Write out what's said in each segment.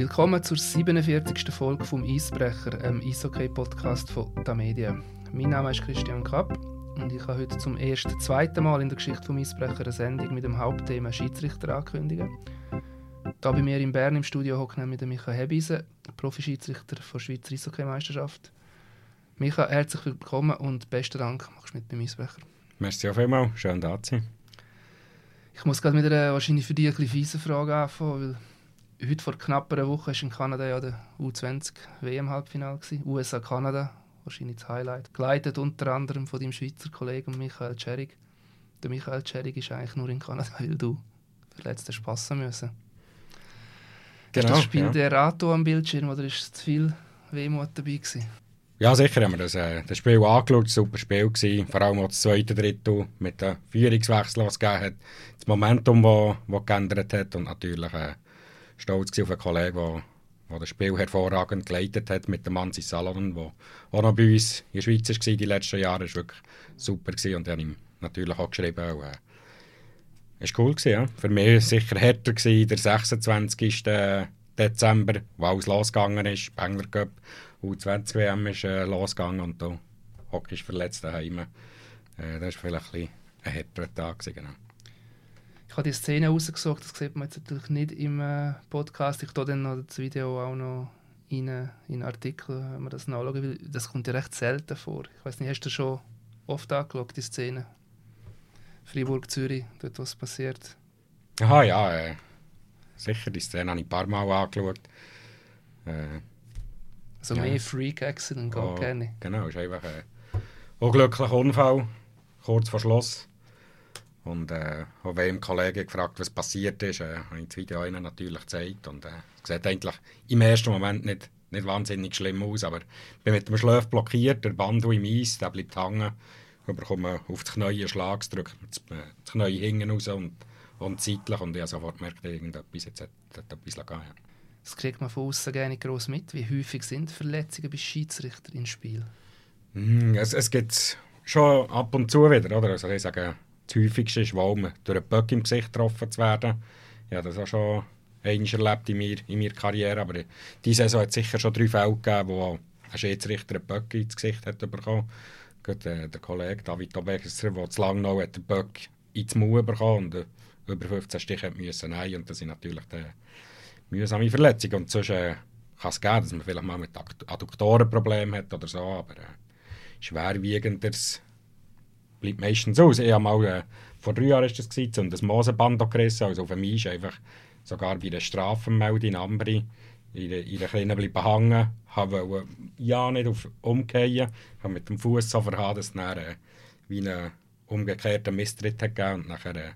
Willkommen zur 47. Folge vom Eisbrecher, einem Eishockey-Podcast von der Medien. Mein Name ist Christian Kapp und ich habe heute zum ersten, zweiten Mal in der Geschichte vom Eisbrecher eine Sendung mit dem Hauptthema Schiedsrichter ankündigen. Da bei mir in Bern im Studio hockt nämlich Michael Hebeisen, Profi-Schiedsrichter der Schweizer Eishockey-Meisterschaft. Michael, herzlich willkommen und besten Dank, machst du mit beim Eisbrecher. Merci auf einmal, schön da zu sein. Ich muss gerade mit einer wahrscheinlich für dich ein bisschen fiese Frage anfangen, weil heute vor knapp einer Woche war in Kanada ja der U20 WM-Halbfinale. USA-Kanada, wahrscheinlich das Highlight. Geleitet unter anderem von deinem Schweizer Kollegen Michael Scherig. Der Michael Scherig ist eigentlich nur in Kanada, weil du verletzt hast passen müssen. Genau, ist das Spiel ja. der Rato am Bildschirm oder ist es zu viel Wehmut dabei gewesen? Ja, sicher haben wir das, äh, das Spiel angeschaut. Es war ein super Spiel. Gewesen. Vor allem auch das zweite Drittel mit dem Führungswechsel, was es gegeben hat. Das Momentum, das, das geändert hat. Und natürlich äh, stolz auf einen Kollegen, der, das Spiel hervorragend geleitet hat mit dem Mansi Salon, der auch noch bei uns in der Schweiz war die letzten Jahre. Das war wirklich super. Gewesen. Und ich habe ihm natürlich auch geschrieben. Auch, äh, es war cool. Gewesen, ja. Für mich sicher härter gewesen, der 26. Dezember, wo alles losgegangen ist, Spengler Cup. U20-WM ist äh, losgegangen und da Hockey ist verletzt daheim. Äh, das war vielleicht ein, ein härterer Tag. Gewesen, genau. Ich habe die Szene rausgesucht, das sieht man jetzt natürlich nicht im äh, Podcast. Ich tue dann noch das Video auch noch in, in einen Artikel, wenn man das nachschauen will. Das kommt ja recht selten vor. Ich weiß nicht, hast du schon oft angeschaut, die Szene? Freiburg, Zürich, dort was passiert? Aha, ja, äh, sicher. Die Szene habe ich ein paar Mal angeschaut. Äh, also ja. mehr Freak-Accident geht oh, gerne. Genau, ist einfach ein unglücklicher Unfall, kurz vor Schluss. Und äh, auch wenn ein Kollege gefragt was passiert ist, äh, habe ich das Video ihnen natürlich gezeigt. Und äh, es sieht eigentlich im ersten Moment nicht, nicht wahnsinnig schlimm aus, aber ich bin mit dem Schläf blockiert, der Band im Eis, der bleibt hängen. Ich bekomme auf das Knie einen Schlag, drücke das, äh, das Knie hinten raus und, und zeitlich. Und ich habe sofort gemerkt, irgendetwas jetzt hat, hat etwas gegeben. Ja. Das kriegt man von außen gar nicht groß mit. Wie häufig sind Verletzungen bei Schiedsrichter im Spiel? Mm, es, es gibt schon ab und zu wieder, oder? Also ich sage, das häufigste ist, weil man durch einen Böck im Gesicht getroffen zu werden. Ja, das habe schon einmal erlebt in, mir, in meiner Karriere, aber diese Saison hat sicher schon drei Fälle gegeben, wo ein Schiedsrichter einen Böck ins Gesicht hat bekommen. Gerade, äh, der Kollege David Obegesser, der zu lange noch den Böck ins Maul bekommen und äh, über 15 Stiche müssen nein und das sind natürlich die mühsame Verletzung. Und sonst äh, kann es geben, dass man vielleicht mal mit Adduktorenproblemen hat oder so, aber äh, schwerwiegendes bleibt meistens aus. Ich habe mal, äh, vor drei Jahren war das, gewesen, und das Mosenband gerissen, also auf mich ist einfach sogar bei der Strafenmeldung in Ambri in der, in der Kleinen bleiben hängen, habe ja nicht auf umgehen, habe mit dem Fuß so verhauen, dass es dann äh, wie einen umgekehrten Misstritt hat gegeben und nachher äh,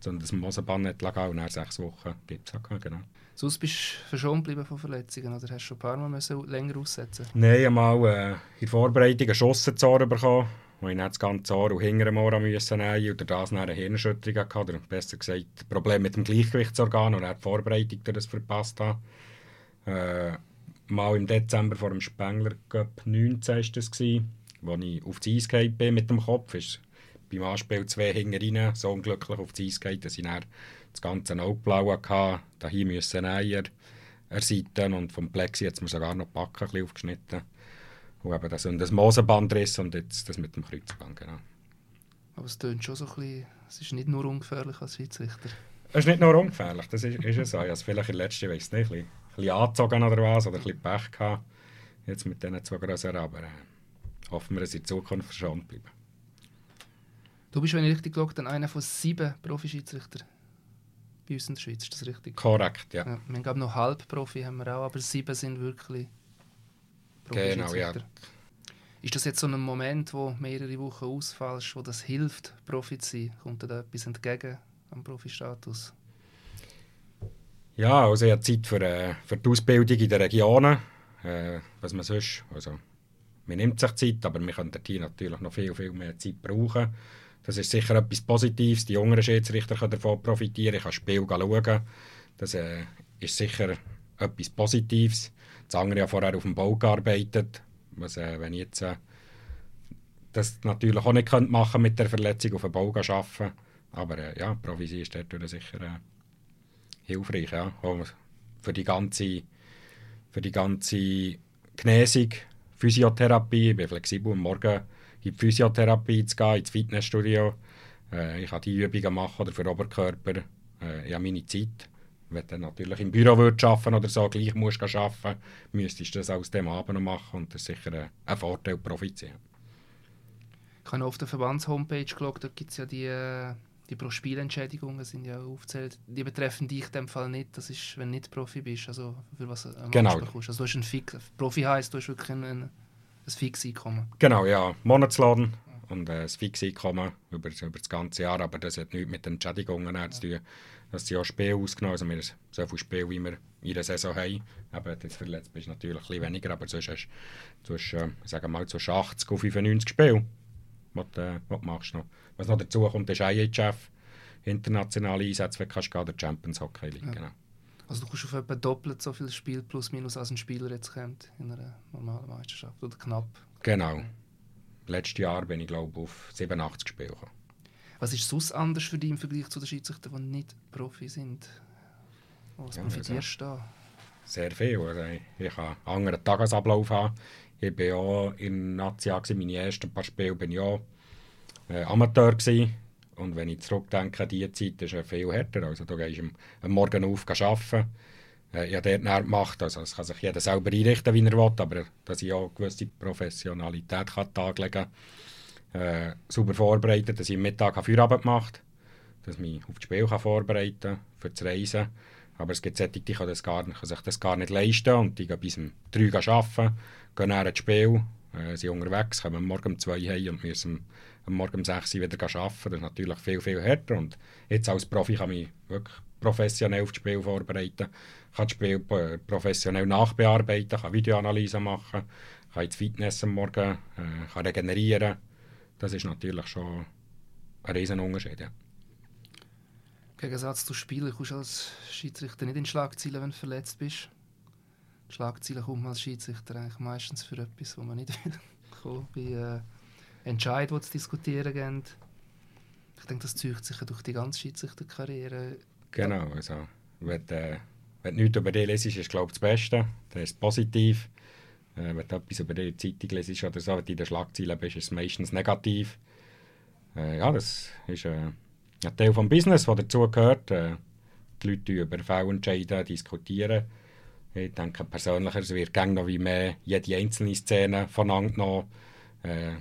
so das Mosenband nicht lag und nach sechs Wochen gibt es genau. Sonst bist du verschont geblieben von Verletzungen oder hast du schon ein paar Mal müssen länger aussetzen? Nein, einmal äh, in der Vorbereitung einen Schuss bekommen, wo ich nicht das ganze Ohr und hinter dem Ohr nehmen und das eine Hirnerschütterung hatte, oder besser gesagt, Problem mit dem Gleichgewichtsorgan und die Vorbereitung das verpasst habe. Äh, mal im Dezember vor dem Spengler Cup 19 war das, gewesen, wo ich auf das Eis bin mit dem Kopf. Ist beim Anspiel zwei Hinger rein, so unglücklich auf das Eis geht, dass ich dann das ganze Augeblaue hatte. Da hier müssen Eier erseiten und vom Plexi hat man sogar noch die Backe aufgeschnitten. Und eben das, und das Mosenbandriss und jetzt das mit dem Kreuzband, genau. Aber es tönt schon so ein bisschen, es ist nicht nur ungefährlich als Schiedsrichter. Es ist nicht nur ungefährlich, das ist, ist es so. Ich habe vielleicht in der letzten, weiß nicht, ein bisschen, ein bisschen angezogen oder was, oder ein bisschen Pech gehabt, jetzt mit diesen zwei größeren, aber äh, hoffen wir, dass sie in Zukunft verschont bleiben. Du bist, wenn ich richtig geschaut habe, einer von sieben Profi-Schiedsrichtern bei uns in der Schweiz, ist das richtig? Korrekt, ja. ja wir haben noch Halbprofi haben wir auch, aber sieben sind wirklich Genau, ja. Ist das jetzt so ein Moment, wo mehrere Wochen ausfallst, wo das hilft, Profi zu sein? Kommt dir da etwas entgegen am Profi-Status? Ja, also ich habe Zeit für, äh, für die Ausbildung in den Regionen. Äh, was man sonst, also man nimmt sich Zeit, aber wir können hier natürlich noch viel, viel mehr Zeit brauchen. Das ist sicher etwas Positives. Die jüngeren Schiedsrichter können davon profitieren. Ich kann Spiel schauen. Das äh, ist sicher etwas Positives. Das andere hat vorher auf dem Bau gearbeitet. Was, äh, wenn ich jetzt äh, das natürlich auch nicht könnte machen mit der Verletzung auf dem Bau arbeiten Aber äh, ja, Provisie ist dort sicher äh, hilfreich. Ja. Für die ganze für die ganze Genesung, Physiotherapie. Ich bin flexibel, am Morgen in die Physiotherapie zu gehen, ins Fitnessstudio. Äh, ich kann die Übungen machen oder für Oberkörper. Äh, ich habe meine Zeit. Wenn du natürlich im Büro würdest arbeiten oder so, gleich musst du arbeiten, müsstest du das aus dem Abend machen und das ist sicher ein, ein Vorteil, haben. Ich habe auf der Verbands-Homepage geschaut, da gibt es ja die, die Pro-Spielentschädigungen, sind ja aufgezählt. Die betreffen dich in dem Fall nicht, das ist, wenn du nicht Profi bist, also für was du Genau. Hast. Also du hast ein Fix, Profi heisst, du hast wirklich ein, ein, ein Fixeinkommen. Genau, ja, Monatslohn und äh, das Fixeinkommen über, über das ganze Jahr, aber das hat nichts mit den Entschädigungen ja. zu tun. Das sind ja Spiele ausgenommen, also wir haben so viele Spiele, wie wir in der Saison haben. Aber jetzt verletzt bist du natürlich ein bisschen weniger, aber sonst hast du, hast, äh, sagen mal, zwischen 80 und 95 Spiele, was du, äh, was du machst noch. Was noch dazu kommt, ist IHF, internationale Einsätze, wenn du kannst, gehen, der Champions Hockey League, Ja. genau. Also du kannst auf etwa doppelt so viel Spiel plus minus als ein Spieler jetzt kommt in einer normalen Meisterschaft oder knapp. Genau. Letztes Jahr bin ich, glaube ich, auf 87 Spiele gekommen. Was ist sonst anders für dich im Vergleich zu den Schiedsrichtern, die nicht Profi sind? Was Ja, profitierst du da? Sehr viel. Also ich, ich habe einen anderen Tagesablauf haben. Ich war auch in Nazia, meine ersten paar Spiele bin ich auch äh, Amateur gewesen. Und wenn ich zurückdenke an diese Zeit, ist es viel härter. Also da gehst du am, am Morgen auf arbeiten. Äh, ich habe dort nachher gemacht, also es kann sich jeder selber einrichten, wie er will, aber dass ich auch eine gewisse Professionalität kann an den Tag legen kann. Äh, sauber vorbereitet, dass ich am Mittag Feierabend gemacht dass ich mich auf das Spiel kann vorbereiten kann, für das Reisen. Aber es gibt solche, die können, das gar, können sich das gar nicht leisten und die gehen bis um 3 Uhr arbeiten, gehen dann ins Spiel, äh, sind unterwegs, kommen morgen um 2 Uhr heim und müssen am Morgen um 6 Uhr wieder arbeiten. Das ist natürlich viel, viel härter und jetzt als Profi kann ich mich wirklich professionell auf das Spiel vorbereiten, kann das Spiel äh, professionell nachbearbeiten, kann Videoanalyse machen, kann ins Fitness am Morgen, äh, kann regenerieren. Das ist natürlich schon ein riesen Unterschied, ja. Im Gegensatz zu Spielen kommst du als Schiedsrichter nicht in Schlagzeilen, wenn du verletzt bist. Die Schlagzeilen kommt man als Schiedsrichter eigentlich meistens für etwas, wo man nicht will kommen. Bei äh, Entscheid, die zu diskutieren gibt. Ich denke, das zieht sich durch die ganze Schiedsrichterkarriere. Genau, also wenn, äh, wenn du nichts über dich lesest, ist glaube ich das Beste. Das ist positiv. Äh, wenn du etwas über die Zeitung lesest oder so, wenn du in den Schlagzeilen bist, ist es meistens negativ. Äh, ja, das ist äh, ein Teil des Business, der dazugehört. Äh, die Leute über Fehlentscheide diskutieren. Ich denke persönlich, es wird gerne noch wie mehr jede einzelne Szene voneinander genommen. Äh,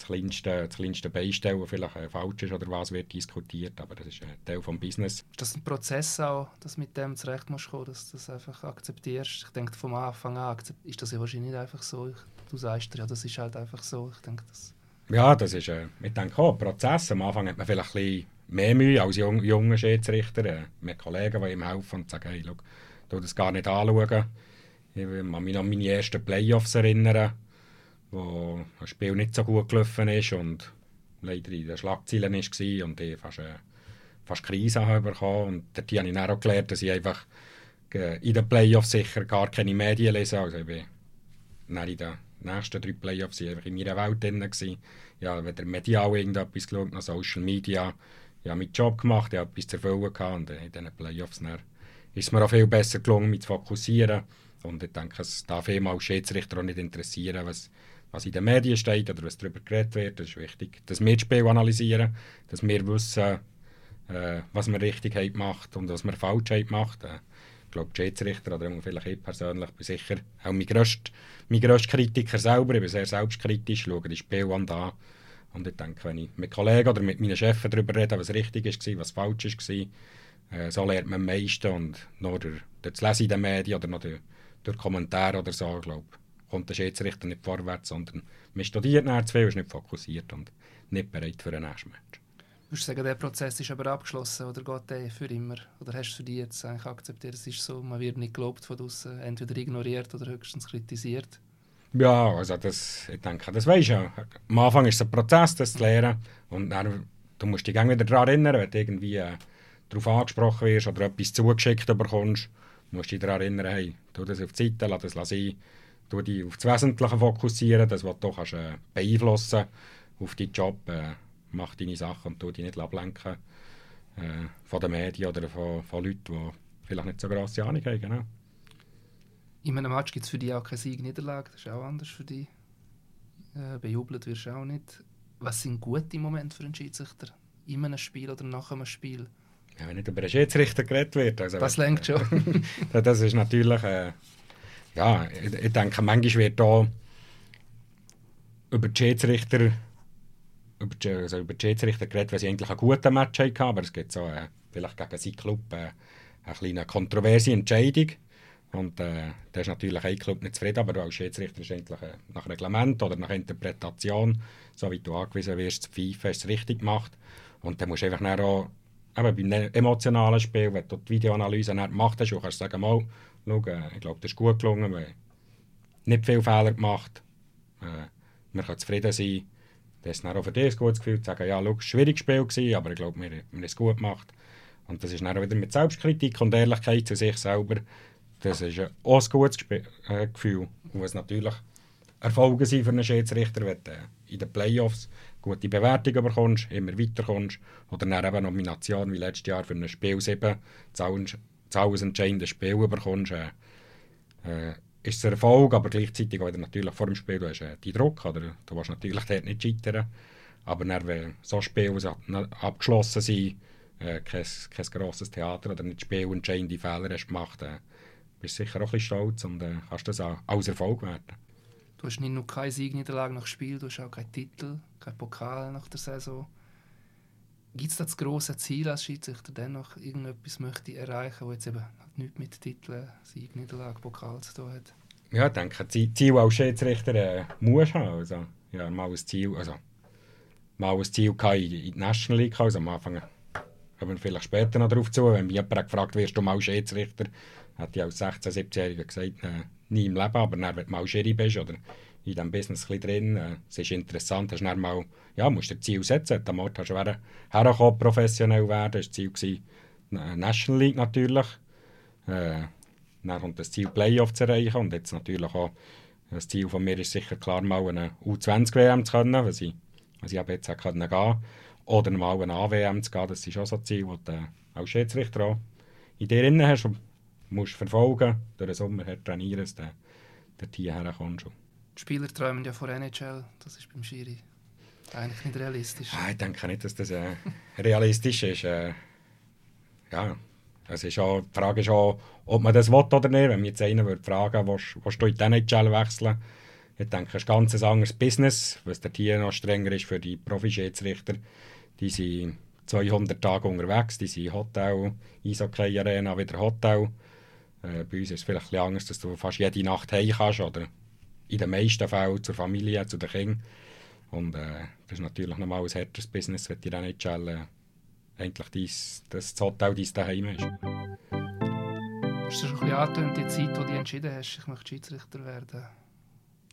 das kleinste, das kleinste Beistellen, vielleicht äh, falsch ist oder was, wird diskutiert, aber das ist ein Teil des Business. Ist das ein Prozess auch, dass du mit dem zurecht musst kommen, dass du das einfach akzeptierst? Ich denke, vom Anfang an ist das ja wahrscheinlich nicht einfach so. Ich, du sagst ja, das ist halt einfach so. Ich denke, das Ja, das ist, äh, ich denke auch, ein Prozess. Am Anfang hat man vielleicht ein bisschen mehr Mühe als jung, junger Schiedsrichter. Äh, mit Kollegen, die ihm helfen und sagen, hey, schau, tu das gar nicht anschauen. Ich kann mich noch an meine ersten Playoffs erinnern, wo ein Spiel nicht so gut gelaufen ist und leider in den Schlagzeilen war und ich fast, äh, fast Krise habe bekommen. Und dort habe ich dann auch gelernt, dass ich einfach äh, in den Playoffs sicher gar keine Medien lese. Also ich bin dann in den nächsten drei Playoffs einfach in meiner Welt drin. gewesen. Habe weder medial irgendetwas geschaut, noch Social Media. Ich habe meinen Job gemacht, ich habe etwas zu erfüllen gehabt und in diesen Playoffs dann ist es mir auch viel besser gelungen, mich zu fokussieren. Und ich denke, es darf eben als Schiedsrichter auch nicht interessieren, was, was in den Medien steht oder was darüber geredet wird. Das ist wichtig, dass wir das Spiel analysieren, dass wir wissen, äh, was wir richtig haben gemacht und was wir falsch haben gemacht. Äh, ich glaube, die Schiedsrichter oder vielleicht ich persönlich bin sicher auch mein grösster, mein Kritiker selber. Ich bin sehr selbstkritisch, schaue die Spiele an. Und ich denke, wenn ich mit Kollegen oder mit meinen Chefs darüber rede, was richtig war, was falsch war, äh, so lernt man am meisten. Und nur durch, durch das Lesen in den Medien oder noch durch, durch Kommentare oder so, glaube kommt der Schiedsrichter nicht vorwärts, sondern man studiert nachher zu viel, ist nicht fokussiert und nicht bereit für den nächsten Match. Würdest du sagen, der Prozess ist aber abgeschlossen oder geht der für immer? Oder hast du für dich jetzt eigentlich akzeptiert, es ist so, man wird nicht gelobt von draußen, entweder ignoriert oder höchstens kritisiert? Ja, also das, ich denke, das weisst du ja. Am Anfang ist es ein Prozess, das zu lernen. Und dann, du musst dich gerne wieder daran erinnern, wenn du irgendwie äh, darauf angesprochen wirst oder etwas zugeschickt bekommst, musst du dich daran erinnern, hey, tu das auf die Seite, lass das sein. Tu dich auf das Wesentliche fokussieren, das, was du kannst, äh, beeinflussen auf deinen Job. Äh, mach deine Sachen und tu dich nicht ablenken äh, von den Medien oder von, von Leuten, die vielleicht nicht so grosse Ahnung haben. Genau. in einem Match gibt es für dich auch keine Sieg-Niederlage, das ist auch anders für dich. Äh, bejubelt wirst du auch nicht. Was sind gute Momente für einen Schiedsrichter? In einem Spiel oder nach einem Spiel? Ja, wenn nicht über einen Schiedsrichter geredet wird. Also, das lenkt schon. das ist natürlich... Äh, ja, ich, ich, denke, manchmal wird da über die Schiedsrichter über die, also über die Schiedsrichter geredet, weil sie eigentlich einen guten Match hatten, aber es gibt so äh, vielleicht gegen seinen Club äh, eine kleine kontroverse Entscheidung. Und äh, da ist natürlich ein Club nicht zufrieden, aber als Schiedsrichter ist eigentlich äh, nach Reglement oder nach Interpretation, so wie du angewiesen wirst, zu FIFA ist es richtig gemacht. Und dann musst du einfach auch, eben beim ne-, emotionalen Spiel, wenn du die Videoanalyse nicht gemacht hast, kannst du sagen, mal, schau, äh, ich glaube, das ist gut gelungen, wir haben nicht viele Fehler gemacht, äh, wir können zufrieden sein. Das ist dann auch für dich ein gutes Gefühl, zu sagen, ja, schau, es war ein schwieriges Spiel, gewesen, aber ich glaube, wir, wir haben es gut gemacht. Und das ist dann wieder mit Selbstkritik und Ehrlichkeit zu sich selber. Das ist auch ein gutes äh, Gefühl. Und was natürlich Erfolge sind für einen Schiedsrichter, wenn du in den Playoffs gute Bewertungen bekommst, immer weiterkommst oder dann eben Nomination wie letztes Jahr für ein Spiel 7, das entscheidende Spiel bekommst, äh, äh, ist es ein Erfolg, aber gleichzeitig auch natürlich vor dem Spiel hast äh, die Druck, oder du willst natürlich dort nicht scheitern, aber dann, wenn so Spiele abgeschlossen sind, äh, kein, kein grosses Theater oder nicht spielentscheidende Fehler hast gemacht, äh, bist sicher auch ein bisschen stolz und äh, kannst das auch als Erfolg werten. Du hast nicht nur keine Siegniederlage nach Spiel, du hast auch keinen Titel, keinen Pokal nach der Saison. Gibt es da das grosse Ziel als Schiedsrichter, dennoch irgendetwas möchte erreichen, das jetzt eben nichts mit Titeln, Sieg, Niederlage, Pokal zu tun hat? Ja, ich denke, Ziel als Schiedsrichter äh, muss haben. Also, ja, mal ein Ziel, also mal ein Ziel in die National League, also am Anfang kommen wir vielleicht später noch darauf zu, wenn mich jemand gefragt wirst du mal Schiedsrichter, hat ich als 16-, 17-Jähriger gesagt, äh, nie im Leben, aber dann, wenn du mal Schiri bist oder in diesem Business drin, es ist interessant, hast du mal, ja, musst du ein Ziel setzen, am Ort hast du hergekommen, professionell werden, das war das Ziel, äh, National League natürlich, äh, dann kommt das Ziel Playoff zu erreichen. Und jetzt natürlich auch das Ziel von mir ist sicher klar, mal eine U20-WM zu können, was ich, was ich jetzt auch können gehen oder mal eine AWM zu gehen, das ist auch so ein Ziel, das du als Schiedsrichter auch in dir drin hast und musst verfolgen, durch den Sommer her trainieren, dass du dort hierher kommst. Die Spieler träumen ja von NHL, das ist beim Schiri eigentlich nicht realistisch. Ah, ich denke nicht, dass das äh, realistisch ist. Äh, ja, es ist auch, die Frage ist auch, ob man das will oder nicht. Wenn mich jetzt einer würde fragen, willst, willst du in die NHL wechseln? Ich denke, es ist ein ganz anderes Business, was der hier noch strenger ist für die Profi-Schiedsrichter. Die sind 200 Tage unterwegs, die sind Hotel, Eishockey-Arena, wieder Hotel. Äh, bei uns ist es vielleicht ein anders, dass du fast jede Nacht heim kannst oder in den meisten Fällen zur Familie, zu den Kindern. Und äh, das ist natürlich nochmal ein härteres Business, wenn die dann nicht äh, eigentlich dies, das Hotel dein daheim ist. Du hast schon ein bisschen angetönt, die Zeit, wo du entschieden hast, ich möchte Schiedsrichter werden.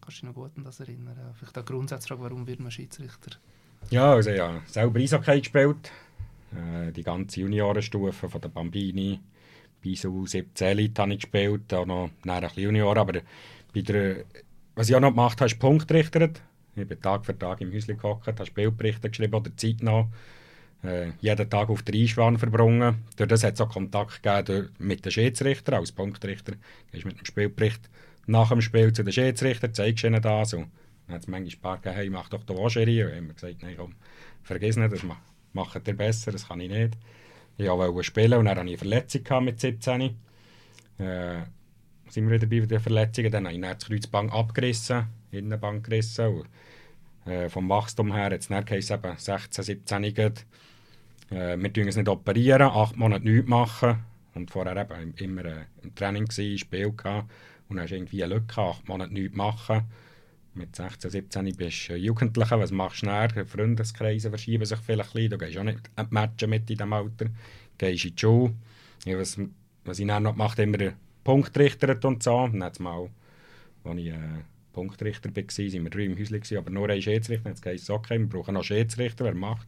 Kannst du dich noch gut an das erinnern? Vielleicht eine Grundsatzfrage, warum wird man Schiedsrichter? Ja, also ja, selber Eishockey gespielt. Äh, die ganze Juniorenstufe von der Bambini bis zu 17 Elite habe ich gespielt, auch noch ein bisschen Junior, aber bei der, was ich auch noch gemacht habe, ist Punktrichter. Ich bin Tag für Tag im Häuschen gehockt, habe Spielberichte geschrieben oder Zeit noch. Äh, jeden Tag auf der Einspann verbrungen. Durch das hat es auch Kontakt gegeben mit den Schiedsrichtern. Als Punktrichter gehst mit dem Spielbericht nach dem Spiel zu den Schiedsrichtern, zeigst ihnen das. Dann hat es manchmal ein paar gegeben, hey, mach doch den Wascheri. Und haben gesagt, nein, komm, vergiss nicht, das macht ihr besser, das kann ich nicht. Ich wollte spielen und dann hatte ich eine Verletzung mit 17. Äh, sind wir wieder bei den Verletzungen. Dann habe ich das Kreuzband abgerissen, Innenband gerissen. Und, äh, vom Wachstum her, jetzt nicht eben 16, 17 geht. Äh, wir tun es nicht operieren, acht Monate nichts machen. Und vorher eben immer äh, im Training gewesen, Spiel gehabt. Und dann hast irgendwie eine Lücke, acht Monate nichts machen. Mit 16, 17 bist du Jugendlicher, was machst du näher? Freundeskreise verschieben sich vielleicht ein bisschen. Du gehst auch nicht matchen mit in diesem Alter. Du gehst in die Schule. Ja, was, was ich dann noch gemacht habe, immer Punktrichter und so. Jetzt mal, als ich äh, Punktrichter war, waren wir drei im Häuschen, aber nur ein Schiedsrichter. Jetzt heisst es, okay, wir brauchen noch Schiedsrichter, wer macht?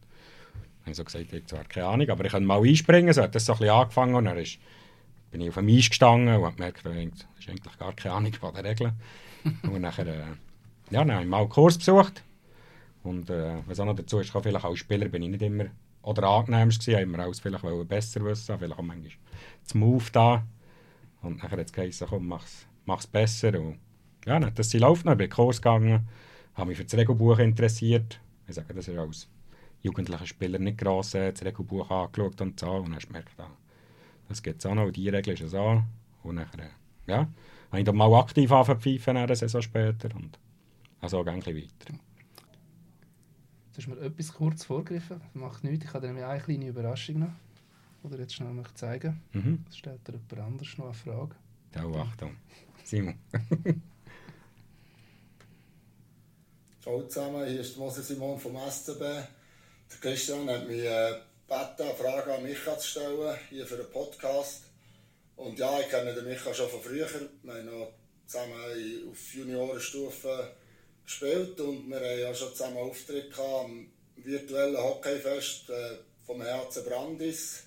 Ich habe so gesagt, ich habe keine Ahnung, aber ich kann mal einspringen. So hat das so ein bisschen angefangen und dann ist, bin ich auf dem Eis gestanden und habe gemerkt, ich habe eigentlich gar keine Ahnung von den Regeln. und nachher, äh, ja, dann habe ich mal einen Kurs besucht. Und äh, was auch noch dazu ist, vielleicht als Spieler bin ich nicht immer oder angenehmst gewesen, immer alles vielleicht besser wissen, vielleicht auch manchmal das Move da. Und nachher hat es geheißen, komm, mach's mach es besser. Und, ja, dann das läuft noch, ich bin in Kurs gegangen, habe mich für das Regelbuch interessiert. Ich sage, das ist als jugendlicher Spieler nicht gross äh, das Regelbuch angeschaut und so. Und dann gemerkt, ah, das gibt es auch noch, die Regel ist so. Und dann, äh, ja, habe ich dann mal aktiv angefangen eine Saison später und also gehe ich weiter. Jetzt hast du mir etwas kurz vorgegriffen, macht nichts, ich habe dir eine kleine Überraschung noch, die jetzt schnell möchte zeigen Mhm. Das stellt dir jemand anders noch eine Frage. Oh, Achtung. Simon. Hallo zusammen, hier ist Mose Simon vom SCB. Der Christian hat mich äh, gebeten, eine Frage an Micha zu stellen, hier für den Podcast. Und ja, ich kenne den Micha schon von früher. Wir haben noch zusammen auf Juniorenstufe gespielt und wir haben ja schon zusammen Auftritt gehabt am virtuellen Hockeyfest äh, vom HC Brandis.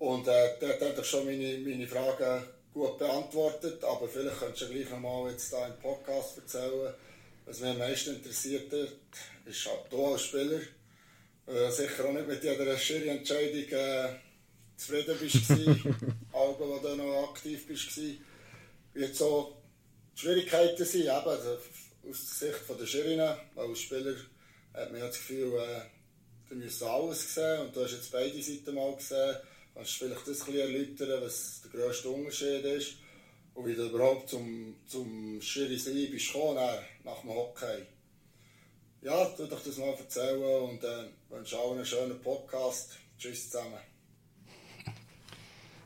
Und äh, dort hat schon meine, meine Fragen gut beantwortet, aber vielleicht könntest du gleich nochmal jetzt da im Podcast erzählen, was mich am meisten interessiert hat, ist halt du als Spieler äh, sicher auch nicht mit jeder Schiri-Entscheidung äh, zufrieden bist, Augen, wo du noch aktiv bist, wie so die Schwierigkeiten sind, eben, also aus der Sicht der Schirinen, als Spieler hat man ja das Gefühl, äh, du müsst alles sehen und du hast jetzt beide Seiten mal gesehen. Kannst du vielleicht das ein bisschen erläutern, was der grösste Unterschied ist und wie du überhaupt zum, zum Schiri sein bist gekommen, nach dem Hockey? Ja, tu doch das mal erzählen und äh, wünsche allen einen schönen Podcast. Tschüss zusammen.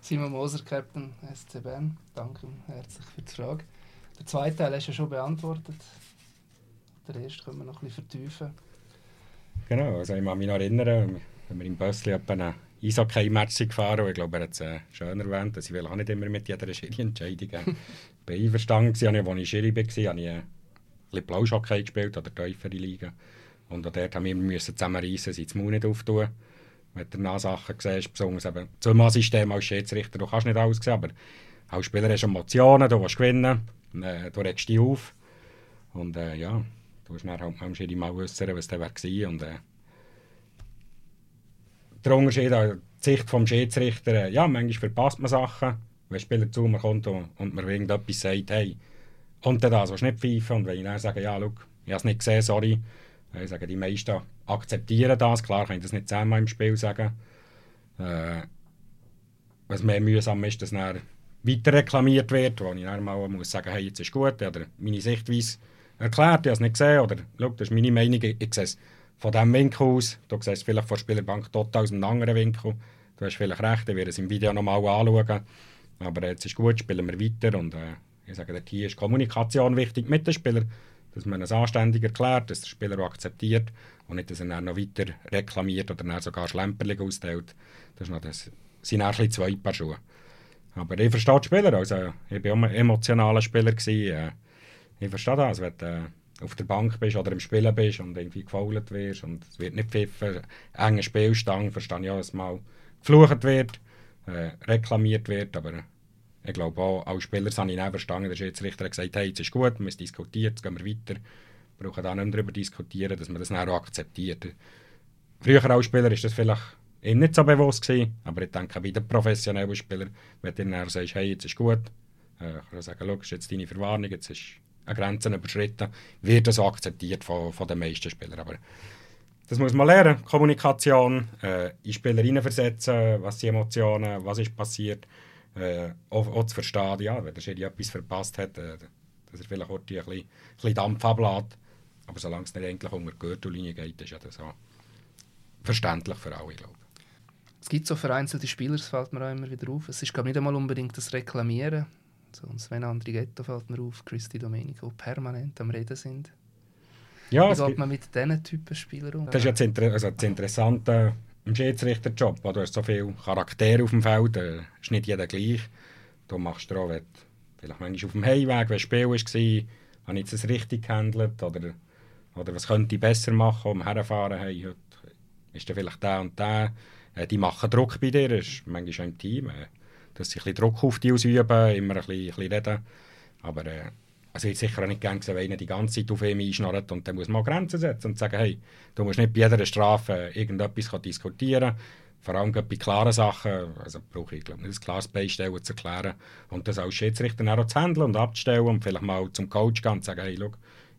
Simon Moser, Captain SC Bern. Danke herzlich für die Frage. Der zweite Teil hast du ja schon beantwortet. Der erste können wir noch ein bisschen vertiefen. Genau, also ich kann mich noch erinnern, wenn wir im Bössli eine Eishockey-Match gefahren und ich glaube, er hat es äh, schön erwähnt, dass ich will auch nicht immer mit jeder Schiri-Entscheidung äh, einverstanden war. Als ich Schiri war, habe ich äh, ein bisschen Blauschhockey gespielt oder tiefere Liga. Und auch dort haben wir immer zusammenreißen, sich das Maul nicht auftun. Wenn du danach Sachen siehst, besonders eben zum System als Schiedsrichter, du kannst nicht alles sehen, aber als Spieler hast du Emotionen, du willst gewinnen, äh, du regst dich auf. Und äh, ja, du musst dann halt am Schiri mal äußern, was der war. Und, äh, der Unterschied an die Sicht des Schiedsrichter, äh, ja, manchmal verpasst man Sachen, wenn ein Spieler zu mir kommt und, und mir irgendetwas sagt, hey, und dann das, was nicht pfeifen. Und wenn ich dann sage, ja, schau, ich habe es nicht gesehen, sorry, ich sage, die meisten akzeptieren das, klar kann ich das nicht zehnmal im Spiel sagen. Äh, was mehr mühsam ist, dass dann weiter reklamiert wird, wo ich dann mal muss sagen, hey, jetzt ist gut, oder meine Sichtweise erklärt, ich habe es nicht gesehen, oder schau, das ist meine Meinung, ich, ich sehe es von diesem Winkel aus, du siehst es vielleicht von der Spielerbank total aus einem anderen Winkel, du hast vielleicht recht, ich werde es im Video nochmal anschauen, aber jetzt ist gut, spielen wir weiter und äh, ich sage, hier ist Kommunikation wichtig mit den Spielern, dass man es anständig erklärt, dass der Spieler akzeptiert und nicht, dass er dann noch weiter reklamiert oder dann sogar Schlemperling austeilt. Das, ist noch das sind ein bisschen zwei Paar Schuhe. Aber ich verstehe die Spieler, also ich war ein emotionaler Spieler. Gewesen. Ich verstehe das, wenn äh, auf der Bank bist oder im Spielen bist und irgendwie gefault wirst und es wird nicht pfiffen, enger Spielstand, verstehe ich auch, dass mal geflucht wird, äh, reklamiert wird, aber ich glaube auch, als Spieler habe ich nicht verstanden, der Schiedsrichter hat gesagt, hey, jetzt ist gut, wir haben diskutiert, jetzt gehen wir weiter. Wir brauchen da nicht mehr darüber diskutieren, dass man das dann auch akzeptiert. Früher als Spieler ist das vielleicht ihm nicht so bewusst gewesen, aber ich denke, wie der professionelle Spieler, wenn du dann sagst, hey, jetzt ist gut, äh, kann sagen, schau, ist jetzt deine Verwarnung, jetzt ist eine Grenze überschritten, wird das akzeptiert von, von den meisten Spielern. Aber das muss man lernen, Kommunikation, äh, in Spieler hineinversetzen, was sind Emotionen, was ist passiert äh, auch, auch, zu verstehen, ja, wenn der Schiri etwas verpasst hat, äh, dass er vielleicht auch ein bisschen, ein bisschen Dampf ablässt. Aber solange es nicht eigentlich unter die Gürtellinie geht, ist ja das auch verständlich für alle, glaube Es gibt so vereinzelte Spieler, das fällt mir auch immer wieder auf. Es ist glaube nicht einmal unbedingt das Reklamieren. So, Sven Andrighetto fällt mir auf, Christi Domenico permanent am Reden sind. Ja, Wie geht man mit diesen Typen Spieler um? Das ist ja das, Inter also das Interessante im Schiedsrichterjob. Du hast so viele Charaktere auf dem Feld, äh, ist nicht jeder gleich. Du machst dir auch, wenn vielleicht manchmal auf dem Heimweg, wenn ein Spiel war, habe ich das richtig gehandelt oder, oder was könnte ich besser machen, um herzufahren, hey, heute ist dann vielleicht der und der. Äh, die machen Druck bei dir, das ist manchmal auch im Team. Äh, dass sie ein bisschen Druck auf dich ausüben, immer ein bisschen, ein bisschen reden. Aber äh, also ich sicher auch nicht gerne gesehen, wenn einer die ganze Zeit auf ihn einschnarrt und dann muss man Grenzen setzen und sagen, hey, du musst nicht bei jeder Strafe irgendetwas diskutieren. vor allem bei klaren Sachen, also brauche ich glaube nicht ein klares Beistellen zu erklären und das als Schiedsrichter auch zu handeln und abzustellen und vielleicht mal zum Coach gehen und sagen, hey, schau,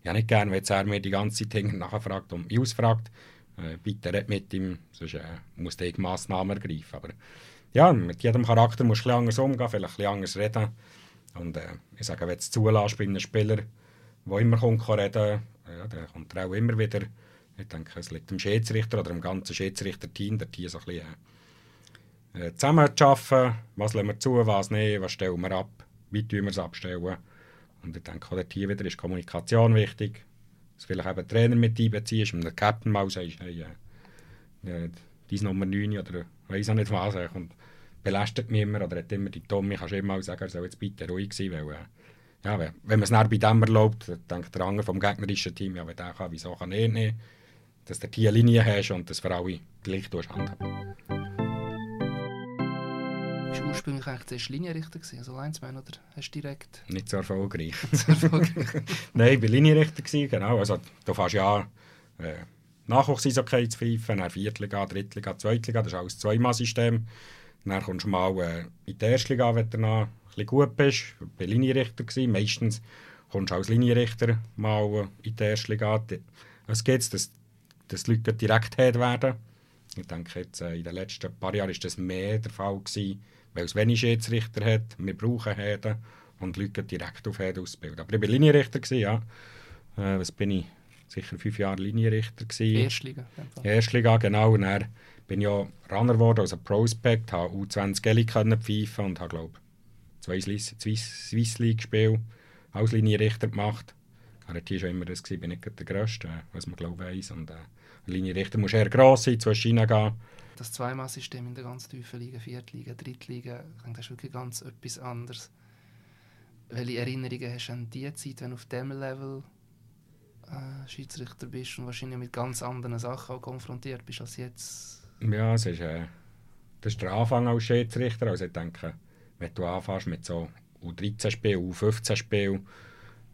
ich habe nicht gerne, wenn er mir die ganze Zeit nachfragt und mich ausfragt, äh, bitte red mit ihm, sonst äh, muss ich Massnahmen ergreifen. Aber ja, mit jedem Charakter musst du ein anders umgehen, vielleicht ein anders reden. Und äh, ich sage, wenn du es zulässt bei einem Spieler, der immer kommt, kann reden ja, dann kommt er auch immer wieder. Ich denke, es liegt am Schiedsrichter oder am ganzen Schiedsrichter-Team, der hier so ein bisschen äh, zusammen zu arbeiten. Was lassen wir zu, was nicht, was stellen wir ab, wie tun wir es abstellen. Und ich denke, auch hier wieder ist Kommunikation wichtig. Dass vielleicht eben Trainer mit einbeziehst und der Captain mal sagst, hey, äh, dein Nummer 9 oder weiß auch nicht was. Und belästigt mich immer oder hat immer die Tommy, kannst du immer sagen, er soll jetzt bitte ruhig sein, weil äh, ja, wenn, wenn man es dann bei dem erlaubt, dann denkt der andere vom gegnerischen Team, ja, wenn der kann, wieso kann er nicht? Dass du eine Linie hast und das für alle gleich handhaben. Bist du ursprünglich eigentlich zuerst Linienrichter gewesen, also Linesman, oder hast du direkt... Nicht so erfolgreich. Nein, ich war Linienrichter, gewesen, genau. Also, du fährst ja äh, Nachwuchs-Eishockey zu pfeifen, dann Viertliga, Drittliga, Zweitliga, das ist alles Zweimal-System. Dann kommst du mal äh, in die Erste Liga, wenn du noch ein bisschen gut bist. Ich war Linienrichter. Gewesen. Meistens kommst du als Linienrichter mal äh, in die Erste Liga. Es geht, dass, dass die Leute direkt Head werden. Ich denke, jetzt, äh, in den letzten paar Jahren war das mehr der Fall, gewesen, weil es wenig Schiedsrichter hat. Wir brauchen Herden und Leute direkt auf Herden ausbilden. Aber ich war Linienrichter, gewesen, ja. Äh, was bin ich? Sicher fünf Jahre Linienrichter. Gewesen. Erstliga. Erstliga, genau. Und dann bin ja Runner geworden, also Prospect, habe U20 Geli können pfeifen und habe, glaube zwei Swiss, Swiss League Spiele als Linienrichter gemacht. Hier schon immer das gewesen, bin ich der Größte, was man glaube weiss. Und äh, Linienrichter muss eher gross sein, zwei Schienen gehen das Zweimal-System in der ganz tiefen Liga, Viertliga, Drittliga, das ist wirklich ganz etwas anderes. Welche Erinnerungen hast du an die Zeit, wenn du auf diesem Level äh, Schiedsrichter bist und wahrscheinlich mit ganz anderen Sachen auch konfrontiert bist als jetzt? Ja, es ist, äh, das ist der Anfang als Schiedsrichter. Also ich denke, wenn du anfängst mit so U13-Spielen, U15-Spielen,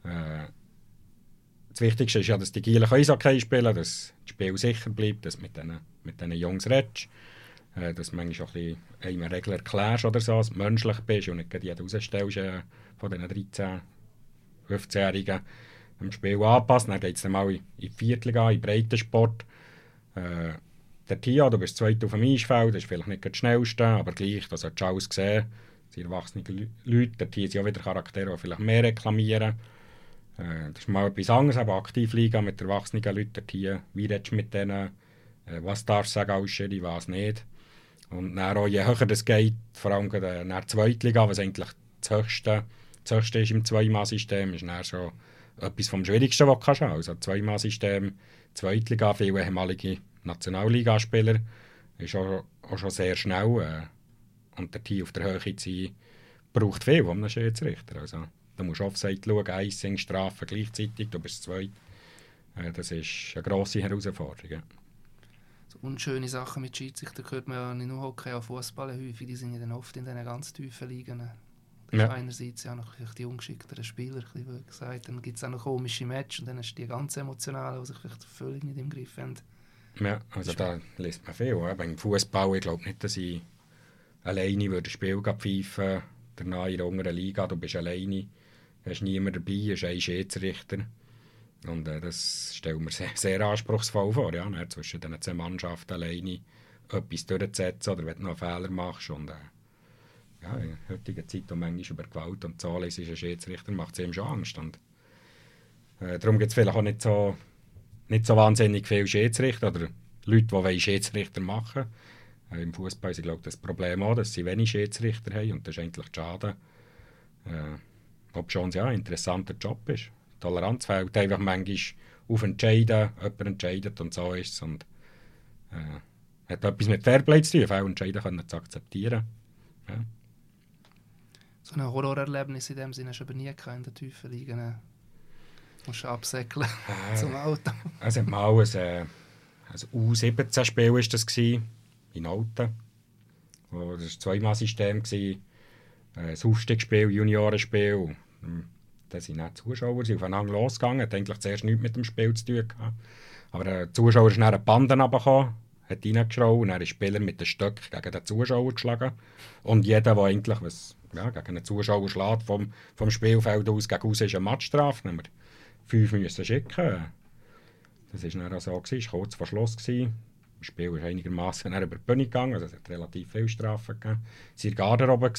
äh, das Wichtigste ist ja, dass die Gielen Eishockey spielen dass das Spiel sicher bleibt, dass du mit diesen mit diesen Jungs redest. Äh, dass du manchmal auch ein bisschen eine Regel erklärst oder so, dass du menschlich bist und nicht jeden rausstellst äh, von diesen 13-, 15-Jährigen im Spiel anpassen. Dann geht es dann mal in die Viertliga, in den Breitensport. Äh, der Tia, du bist zweit auf dem Eisfeld, das ist vielleicht nicht der schnellste, aber gleich, das hat alles gesehen. Das sind erwachsene Leute, der Tia sind auch wieder Charaktere, die vielleicht mehr reklamieren. Äh, das ist mal etwas anderes, aber Aktivliga mit erwachsenen Leuten, der Tia, wie redest du mit denen, äh, was darfst du sagen als Schiri, was nicht. Und dann auch, je höher das geht, vor allem in der Zweitliga, was eigentlich das höchste, das höchste ist im Zweimal-System, ist dann schon etwas vom Schwierigsten, was du kannst. Also Zweimal-System, Zweitliga, viele ehemalige Nationalligaspieler, ist auch, auch schon sehr schnell. Äh, und der Team auf der Höhe zu sein, braucht viel einem Schiedsrichter. Also, du musst Offside schauen, Icing, Strafen gleichzeitig, du bist zwei. Äh, das ist eine grosse Herausforderung. Ja. So unschöne Sachen mit Schiedsrichter hört man ja nicht nur Hockey, auch Fußball häufig, die sind ja dann oft in diesen ganz tiefen Ligen. Ja. Einerseits ja noch die ungeschickteren Spieler, wie gesagt. Dann gibt es auch noch komische Matches und dann hast du die ganz emotionalen, die sich vielleicht völlig nicht im Griff haben. Ja, also da liest man viel. Ja. Beim Fußball, ich glaube nicht, dass ich alleine würde ein Spiel pfeifen danach in der unteren Liga. Du bist alleine, hast niemand dabei, hast einen Schiedsrichter. Und äh, das stellen wir sehr, sehr anspruchsvoll vor, ja, zwischen den zwei Mannschaften alleine etwas durchzusetzen oder wenn du noch einen Fehler machst. Und, äh, ja, in heutiger Zeit, wo manchmal über Gewalt und Zahlen ist, ein Schiedsrichter, macht es ihm schon Angst. Und, äh, darum gibt es vielleicht auch nicht so, nicht so wahnsinnig viele Schiedsrichter oder Leute, die wollen Schiedsrichter machen äh, Im Fußball ist glaube das Problem auch, dass sie wenig Schiedsrichter haben und das ist eigentlich schade. Äh, ob schon ja, ein interessanter Job ist. Toleranz fehlt einfach manchmal auf Entscheiden, jemand entscheidet und so ist es. Und, äh, hat etwas mit Fairplay zu tun, Fehlentscheiden können zu akzeptieren. Ja so ein Horrorerlebnis in dem Sinne hast du aber nie in der Tiefen liegen. Musst du absäckeln äh, zum Auto. Es hat mal ein, äh, ein U17-Spiel war das gewesen, in Alten. Das war ein Zweimal-System. Äh, ein Aufstiegsspiel, Juniorenspiel. Hm, da sind auch Zuschauer sind aufeinander losgegangen. Hat eigentlich zuerst nichts mit dem Spiel zu tun gehabt. Aber der Zuschauer ist dann an die Banden runtergekommen, hat reingeschraubt und dann ist Spieler mit den Stöcken gegen den Zuschauer geschlagen. Und jeder, der eigentlich was, ja, gegen einen Zuschauer schlägt, vom, vom Spielfeld aus gegen raus, ist eine Matchstrafe. Haben wir fünf müssen schicken. Das war dann so, gewesen, war kurz vor Schluss. Gewesen. Das Spiel ist einigermaßen über die Bühne gegangen, also es hat relativ viele Strafen gegeben. Sie waren in der Garderobe.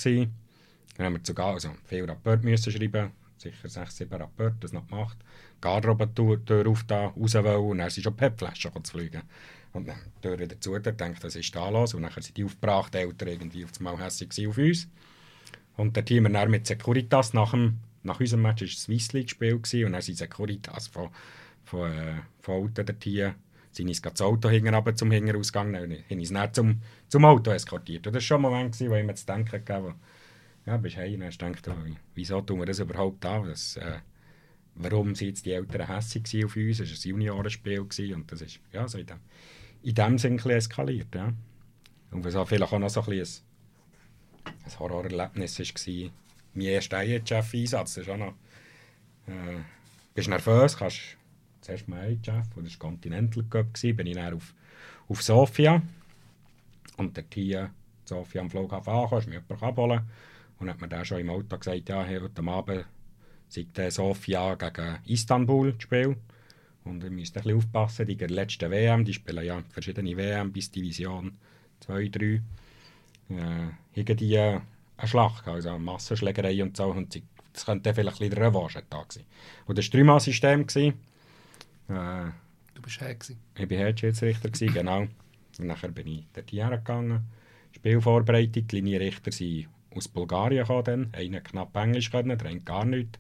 Dann haben wir sogar also viele Rapporte müssen schreiben sicher sechs, sieben Rapporte, das noch gemacht. Garderobe-Tür auf da, raus wollen und dann sind schon PEP-Flaschen zu fliegen. Und dann die Tür wieder zu, dann denkt, was ist da los? Und dann sind die aufgebrachten Eltern irgendwie auf das Mal hässlich auf uns. Und der Team dann mit Securitas nach, dem, nach unserem Match war das Swiss League-Spiel und dann sind Securitas von, von, äh, von Auto Team sind uns das Auto hinten zum Hinterausgang, dann haben uns dann zum, zum Auto eskortiert. Das war schon ein Moment, wo ich mir zu denken gegeben ja, bist heim hast gedacht, oh, wieso tun wir das überhaupt an? Das, äh, warum sind jetzt die Eltern hässlich auf uns? Es war ein Juniorenspiel und das ist ja, so in dem, in dem Sinn ein eskaliert. Ja. Und was auch vielleicht auch noch so ein, ein Horrorerlebnis war, mein erster IHF-Einsatz, das ist auch noch, äh, bist nervös, kannst zuerst mal IHF, das war Continental Cup, bin ich dann auf, auf Sofia. Und dort hier Sofia am Flughafen angekommen, ist mir jemand abholen. Und hat mir dann schon im Auto gesagt, ja, heute Abend sei Sofia gegen Istanbul das Spiel. Und ihr müsst ein bisschen aufpassen, die letzten WM, die spielen ja verschiedene WM bis Division 2, 3, äh, die äh, eine Schlacht, also eine Massenschlägerei und so. Und das könnte vielleicht ein bisschen Revanche-Tag sein. Und das war ein Dreimal-System. Äh, du bist Head. Ich war Head-Schiedsrichter, genau. Und nachher bin ich dort gegangen. Spielvorbereitung, die Linienrichter sind aus Bulgarien dann. Einer knapp Englisch können, der gar nichts.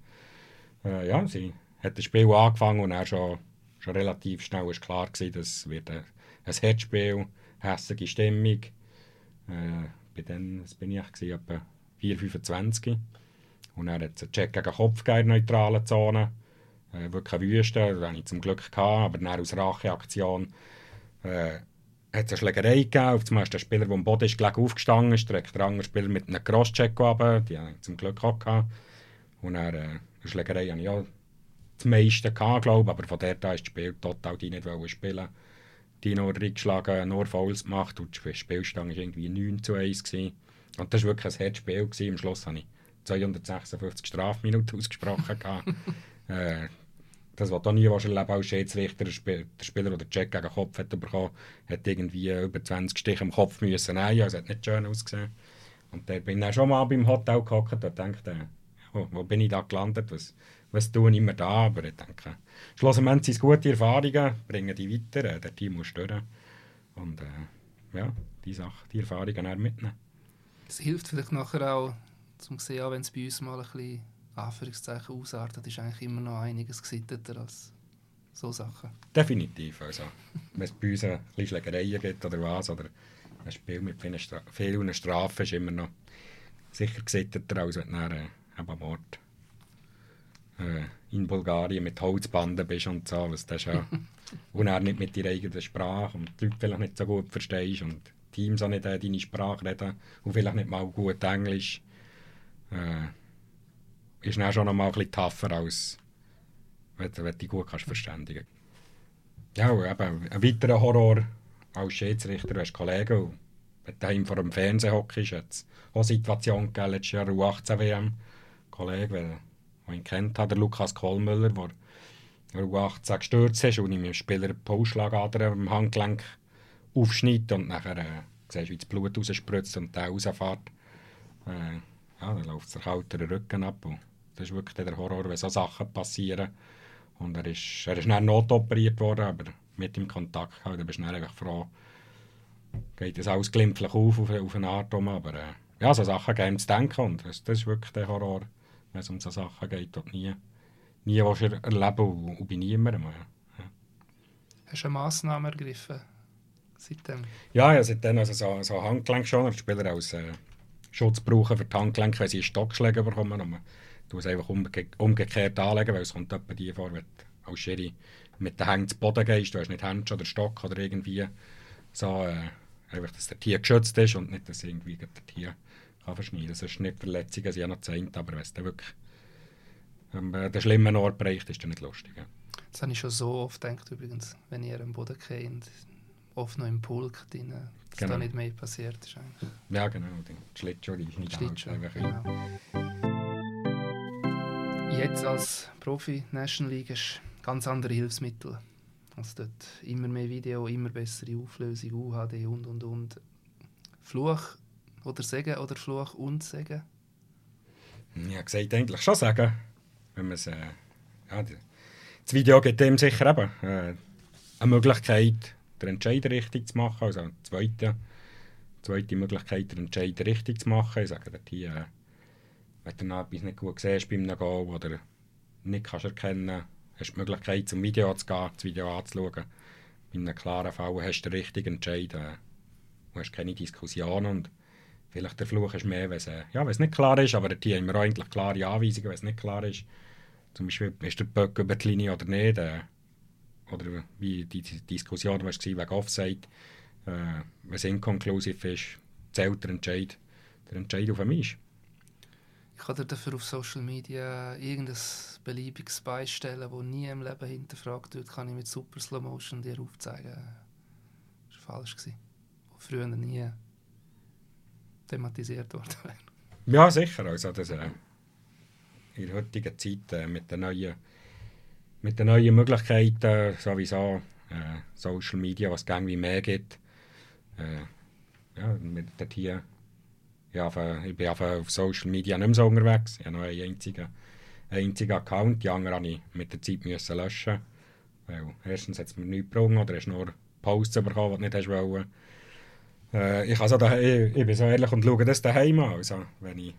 Äh, ja, sie hat das Spiel angefangen und dann schon, schon relativ schnell war klar gewesen, dass wird ein, ein Headspiel, hässliche Stimmung. Äh, bei dann, was bin ich, gewesen, etwa 4,25. Und dann hat es einen Check gegen Kopf in der neutralen Zone. Äh, wirklich eine Wüste, das hatte ich zum Glück gehabt, aber dann aus Racheaktion äh, hat es eine Schlägerei gegeben. Auf ist der Spieler, der am Boden ist, gleich aufgestanden, streckt der andere Spieler mit einem Crosscheck ab. Die haben zum Glück auch gehabt. Und dann, äh, eine Schlägerei hatte ich auch das meiste gehabt, glaube aber von der da ist das Spiel total die nicht spielen Die nur reingeschlagen, nur Fouls gemacht und die Spielstand war irgendwie 9 zu 1. Gewesen. Und das war wirklich ein Headspiel. Gewesen. Am Schluss habe ich 256 Strafminuten ausgesprochen. äh, das, was du nie erleben als Schiedsrichter, der Spieler, der Check gegen den Kopf hat bekommen hat, irgendwie über 20 Stiche im Kopf müssen nehmen. Also, hat nicht schön ausgesehen. Und da bin ich dann schon mal beim Hotel gehockt und dachte, oh, wo bin ich da gelandet, was, was ich immer da? Aber ich denke, schlussendlich sind es gute Erfahrungen, bringen die weiter, äh, der Team muss stören. Und äh, ja, die Sache, die Erfahrungen mitnehmen. Es hilft vielleicht nachher auch, um zu sehen, wenn es bei uns mal ein bisschen Anführungszeichen ausartet, ist eigentlich immer noch einiges gesitteter als so Sachen. Definitiv. Also, wenn es bei uns ein bisschen Schlägereien gibt oder was, oder ein Spiel mit vielen, Stra vielen Strafen, ist immer noch sicher gesitteter, als wenn du dann, äh, eben Mord äh, in Bulgarien mit Holzbanden bist und so. Was das schon, und auch nicht mit deiner eigenen Sprache und die Leute vielleicht nicht so gut verstehst und Teams auch nicht äh, deine Sprache reden und vielleicht nicht mal gut Englisch. Äh, ist dann schon noch mal ein bisschen tougher, als wenn, wenn du dich gut kannst verständigen Ja, eben, ein weiterer Horror als Schiedsrichter, hast Kollegen, wenn du vor dem Fernsehen hockst, hat es auch eine Situation gegeben, letztes Jahr U18-WM, ein Kollege, ich ihn kennt der Lukas Kohlmüller, der U18 gestürzt ist und ihm dem Spieler eine Pulsschlagader am Handgelenk aufschneidet und nachher äh, siehst wie das Blut rausspritzt und der rausfährt. Äh, ja, dann läuft der kaltere Rücken ab. Und das ist wirklich der Horror, wenn so Sachen passieren. Und er ist, er ist dann notoperiert worden, aber mit ihm Kontakt gehabt. Da bist du dann froh, geht das alles glimpflich auf, auf, auf eine Art um. Aber äh, ja, so Sachen geben zu denken. Und das, das ist wirklich der Horror, wenn es um so Sachen geht, die nie, nie erleben und, und bei niemandem. Ja. Hast du eine Massnahme ergriffen seitdem? Ja, ja seitdem also so, so Handgelenk schon. Die Spieler als äh, Schutz brauchen für die Handgelenke, wenn sie Stockschläge bekommen du es einfach umge umgekehrt anlegen, weil es kommt etwa die vor, wenn du als Schiri mit den Händen zu Boden gehst, du hast nicht Hände oder Stock oder irgendwie so, äh, einfach, dass der Tier geschützt ist und nicht, dass irgendwie der Tier kann verschneiden kann. Das ist nicht Verletzungen, sie haben noch Zeit, aber wenn es dann wirklich ähm, den schlimmen Ort bereicht, ist das nicht lustig. Ja. Das habe ich schon so oft gedacht, übrigens, wenn ihr am Boden geht. Oft noch im Pulk drin, dass Genau. da nicht mehr passiert ist eigentlich. Ja, genau. Die Schlittschuhe, die schneiden halt Schlittschuh, genau. Jetzt als Profi National League du ganz andere Hilfsmittel. Also dort immer mehr Video, immer bessere Auflösung, UHD und und und. Fluch oder Segen oder Fluch und Segen? Ich habe gesagt, eigentlich schon sagen. Wenn man es, äh, ja, das Video gibt dem sicher eben äh, eine Möglichkeit, den Entscheid richtig zu machen. Also eine zweite, zweite Möglichkeit, den Entscheid richtig zu machen. Ich sage dort hier, äh, wenn du noch etwas nicht gut siehst bei einem Goal oder nicht kannst erkennen hast du die Möglichkeit, zum Video zu gehen, das Video anzuschauen. Bei einem klaren Fall hast du den richtigen Entscheid. Äh, du hast keine Diskussion und Vielleicht der Fluch ist mehr, wenn es, äh, ja, nicht klar ist, aber hier haben wir eigentlich klare Anweisungen, wenn es nicht klar ist. Zum Beispiel, ist der Böck über die Linie oder nicht. Äh, oder wie die, Diskussion war wegen Offside. Äh, wenn es inkonklusiv ist, zählt der Entscheid, der Entscheid auf mich. Ich kann dir dafür auf Social Media irgendein beliebiges beistellen, das nie im Leben hinterfragt wird, kann ich mit Super Slow Motion dir aufzeigen. Das war falsch. Gewesen. Wo früher nie thematisiert worden wäre. Ja, sicher. Also das, äh, in der heutigen Zeit äh, mit den neuen, mit den neuen Möglichkeiten, sowieso äh, Social Media, was es irgendwie mehr gibt. Äh, ja, mit dort hier, ja, ich bin auf, auf Social Media nicht mehr so unterwegs. Ich habe noch einen einzigen, einen einzigen Account, die anderen habe ich mit der Zeit müssen löschen. Weil erstens hat es mir nichts gebrungen oder hast nur Posts bekommen, die du nicht wollen. Äh, ich, also ich, ich bin so ehrlich und schaue das daheim an. Also, wenn ich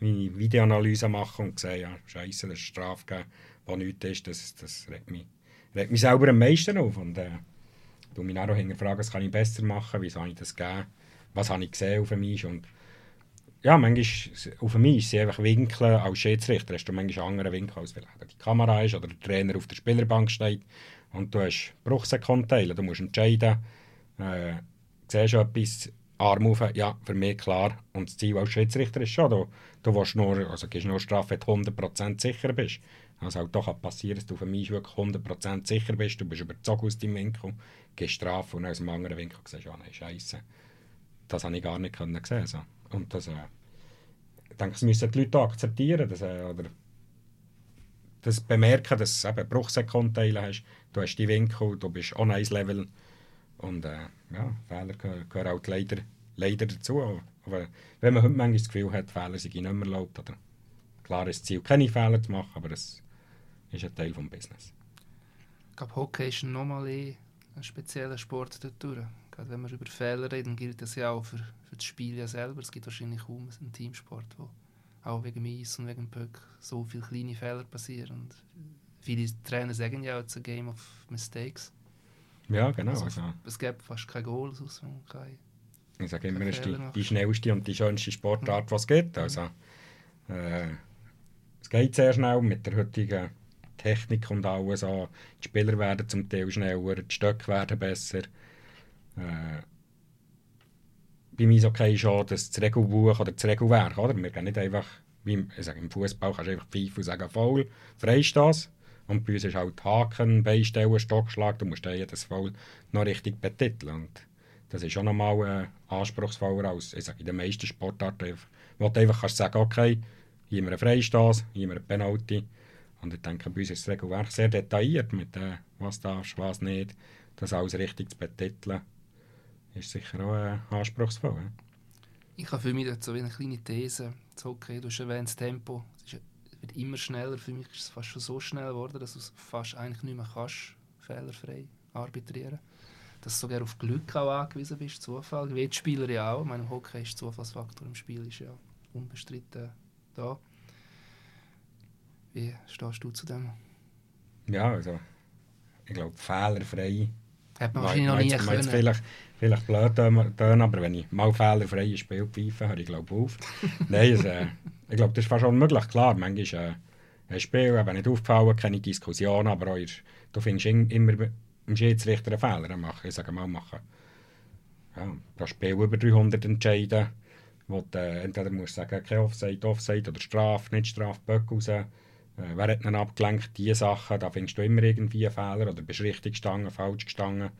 meine Videoanalyse mache und sehe, ja, Scheiße, das ist Strafe gegeben, wo nichts ist, das, das regt, mich, regt mich selber am meisten auf. Und äh, du mich auch hinterfragen, was kann ich besser machen, wieso habe ich das gegeben, was habe ich gesehen auf mich. Und ja, manchmal auf mich ist sie einfach Winkeln als Schiedsrichter. Hast du manchmal einen anderen Winkel, als vielleicht die Kamera ist oder der Trainer auf der Spielerbank steht. Und du hast Bruchsekundteile, du musst entscheiden, äh, siehst du etwas, Arm auf, ja, für mich klar. Und das Ziel als Schiedsrichter ist schon, du, du willst nur, also gibst nur Strafe, wenn du 100% sicher bist. Also auch doch kann passieren, dass du für mich wirklich 100% sicher bist, du bist überzogen aus deinem Winkel, gibst Strafe und aus dem anderen Winkel siehst ah nein, Scheiße. Das habe ich gar nicht können sehen. So. Und das, äh, ich denke, das müssen die Leute akzeptieren, dass, äh, oder das bemerken, dass du eben Bruchsekundteile hast, du hast die Winkel, du bist on ice Level und äh, ja, Fehler gehören, auch leider, leider dazu. Aber wenn man heute manchmal das Gefühl hat, Fehler sind nicht mehr erlaubt, oder klar ist das Ziel, keine Fehler zu machen, aber das ist ein Teil des Business. Ich glaube, Hockey ist nochmal ein spezieller Sport dort durch. Gerade wenn wir über Fehler reden, gilt das ja auch für, für das Spiel ja selber. Es gibt wahrscheinlich kaum einen Teamsport, wo auch wegen Eis und wegen Puck so viele kleine Fehler passieren. Und viele Trainer sagen ja, it's a game of mistakes. Ja, genau. Also, Also, Es gibt fast kein Goal, man kein ich sage immer, es ist die, die schnellste und die schönste Sportart, die es gibt. Also, äh, es geht sehr schnell mit der heutigen Technik und alles. So. Die Spieler werden zum Teil schneller, die Stöcke werden besser. Äh, bei mir ist okay schon das Regelbuch oder das Regelwerk, oder? Wir gehen nicht einfach, wie im, ich sage, im Fußball kannst du einfach pfeifen und sagen, Foul, Freistoß. Und bei uns ist halt Haken, Beistellen, Stockschlag, du musst jedes Foul noch richtig betiteln. Und das ist schon nochmal äh, anspruchsvoller als, ich sage, in den meisten Sportarten, wo du einfach kannst sagen, okay, hier haben wir einen Freistoß, hier haben wir eine Penalty. Und ich denke, bei uns ist das Regelwerk sehr detailliert mit äh, was darfst, was nicht. Das alles richtig zu betiteln, ist sicher auch äh, anspruchsvoll. Ja? Ich habe für mich wie eine kleine These. Das Hockey, du hast erwähnt, das Tempo es ist, wird immer schneller. Für mich ist es fast schon so schnell geworden, dass du es fast eigentlich nicht mehr kannst, fehlerfrei arbitrieren Dass du sogar auf Glück auch angewiesen bist, Zufall. Wie die Spieler ja auch. Im Hockey ist Zufallsfaktor im Spiel ist ja unbestritten da. Wie stehst du zu dem? Ja, also, ich glaube, fehlerfrei. Hat man wahrscheinlich noch nie können. Vielleicht, vielleicht blöd tönen, aber wenn ich mal fehlerfreie Spiel pfeife, höre ich glaube auf. Nein, also, äh, ich glaube, das ist fast unmöglich. Klar, manchmal äh, ein Spiel eben nicht aufgefallen, keine Diskussion, aber auch, du findest in- immer im Schiedsrichter einen Fehler machen. Ich sage mal, machen. Ja, das Spiel über 300 entscheiden, wo du äh, entweder musst sagen, kein Offside, Offside oder Strafe, nicht Strafe, Böck raus. Äh, wer hat ihn abgelenkt? Diese Sachen, da findest du immer irgendwie einen Fehler oder bist richtig gestanden, falsch gestanden.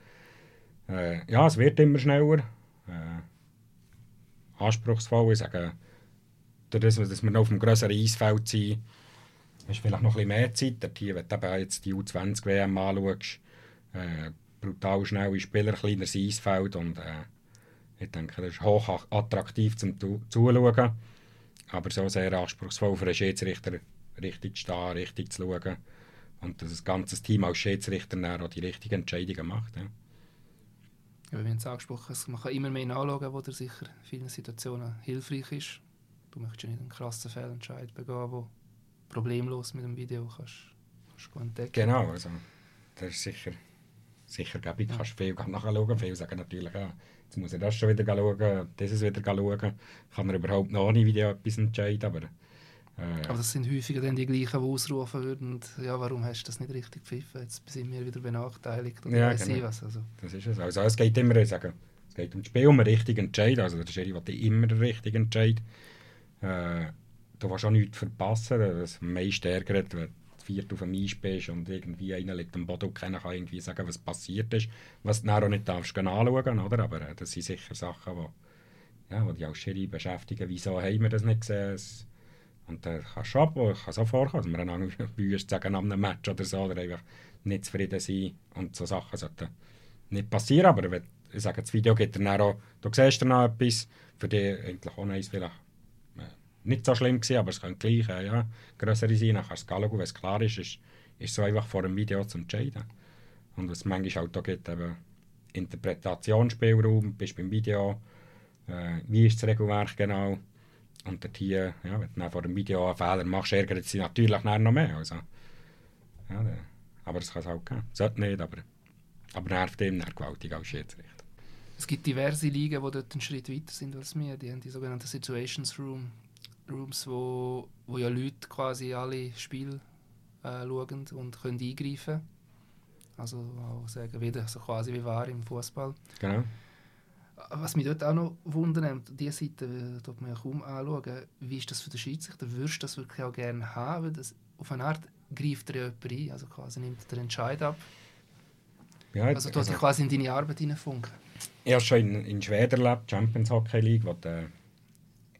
Äh, ja, es wird immer schneller. Äh, anspruchsvoll. Ich sage, dadurch, dass wir noch auf einem größeren Eisfeld sind, hast vielleicht noch ein bisschen mehr Zeit. Dort hier, wenn du jetzt die U20-WM anschaust, äh, brutal schnelle Spieler, kleineres Eisfeld und äh, ich denke, das ist hoch attraktiv zum Zuschauen, aber so sehr anspruchsvoll für einen Schiedsrichter, richtig zu stehen, richtig zu schauen und dass das ganze Team als Schiedsrichter auch die richtigen Entscheidungen macht. Ja. Ja, wir haben es angesprochen, man kann immer mehr nachschauen, wo der sicher in vielen Situationen hilfreich ist. Du möchtest ja nicht einen krassen Fehlentscheid begehen, wo problemlos mit dem Video kannst, kannst entdecken. Genau, also das ist sicher, sicher gäbig. Du kannst viel nachschauen, viele sagen natürlich, ja, jetzt muss ich das schon wieder schauen, dieses wieder schauen. Kann er überhaupt noch ohne Video etwas entscheiden, aber aber das sind häufiger dann die gleichen, die ausrufen würden, ja, warum hast du das nicht richtig gepfiffen? Jetzt sind wir wieder benachteiligt oder ja, weiß genau. was. Also. Das ist es. Also es geht immer, ich sage, es geht um das Spiel, um den richtigen Entscheid. Also der Schiri will immer den richtigen Entscheid. Äh, du willst auch nichts verpassen. Das am meisten ärgert, wenn du viert auf dem Eis bist und irgendwie einer liegt am Boden und keiner kann irgendwie sagen, was passiert ist. Was du dann auch nicht darfst anschauen, oder? Aber äh, das sind sicher Sachen, die, ja, die dich als Schiri beschäftigen. Wieso haben wir das nicht gesehen? Und dann kannst du ab, kann so vorkommen, dass wir einander wüst sagen an einem Match oder so, oder einfach nicht zufrieden sein. Und so Sachen sollten nicht passieren. Aber wenn, ich sage, das Video gibt dann auch, du siehst dann noch etwas, für dich eigentlich auch eins vielleicht äh, nicht so schlimm gewesen, aber es könnte gleich äh, ja, größere sein. Dann kannst du schauen, wenn es klar ist, ist, ist so einfach vor dem Video zu entscheiden. Und was es manchmal auch da gibt, eben Interpretationsspielraum, bist beim Video, äh, wie ist das Regelwerk genau, und dort hier, ja, wenn du vor dem Video einen Fehler machst, ärgert sie natürlich noch mehr. Also, ja, aber das kann es auch geben. Sollte nicht, aber, aber nervt ihm gewaltig als Schiedsrichter. Es gibt diverse Ligen, die dort einen Schritt weiter sind als wir. Die haben die sogenannten Situations Room, Rooms, wo, wo ja Leute quasi alle Spiele äh, schauen und können eingreifen können. Also auch sagen, wieder so quasi wie war im Fußball. Genau. Was mich dort auch noch wundert, diese Seite äh, dort man ja kaum anschauen, wie ist das für den Schiedsrichter? Würdest du das wirklich auch gerne haben? Weil das, auf eine Art greift er ja jemand ein, also quasi nimmt den Entscheid ab. Ja, also du also, quasi in deine Arbeit hineinfunken. Ich habe schon in, in Schweden erlebt, Champions Hockey League, wo du,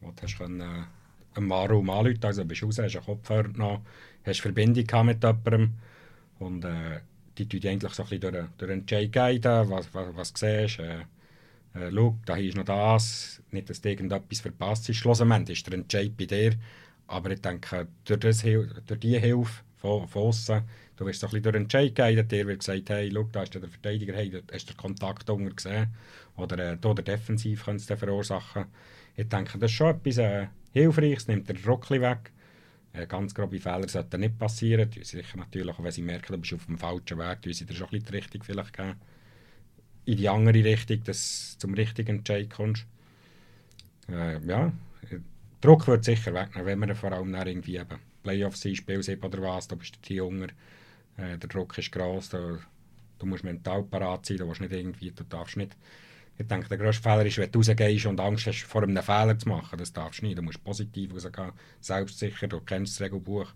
wo du hast können, äh, einen Marum anrufen also bist du raus, hast einen Kopfhörer genommen, hast Verbindung mit jemandem und äh, die tun eigentlich so ein bisschen durch, durch den Entscheid guiden, was, was, was du siehst. Äh, äh, schau, da ist noch das, nicht, dass du irgendetwas verpasst ist. Schlussendlich ist der Entscheid bei dir, aber ich denke, durch, das, diese Hilfe von, von du wirst so ein bisschen durch den Entscheid geleitet, dir wird gesagt, hey, schau, da ist der Verteidiger, hey, hast du Kontakt oder äh, da der Defensiv könnte es verursachen. Ich denke, das ist schon etwas äh, Hilfreiches, nimmt den Druck weg. Ganz grobe Fehler sollten nicht passieren. Sicher natürlich, auch wenn sie merken, du bist auf dem falschen Weg, tun sie dir schon ein bisschen die vielleicht in die andere Richtung, dass du zum richtigen Entscheid kommst. Äh, ja, Druck wird sicher wegnehmen, wenn man vor allem dann irgendwie eben Playoffs sind, Spiel oder was, da bist du hier Hunger, äh, der Druck ist gross, da, du musst mental parat sein, du nicht irgendwie, du darfst nicht ich denke, der grösste Fehler ist, wenn du rausgehst und Angst hast, vor einem Fehler zu machen. Das darfst du nicht. Du musst positiv rausgehen, selbstsicher, du kennst das Regelbuch.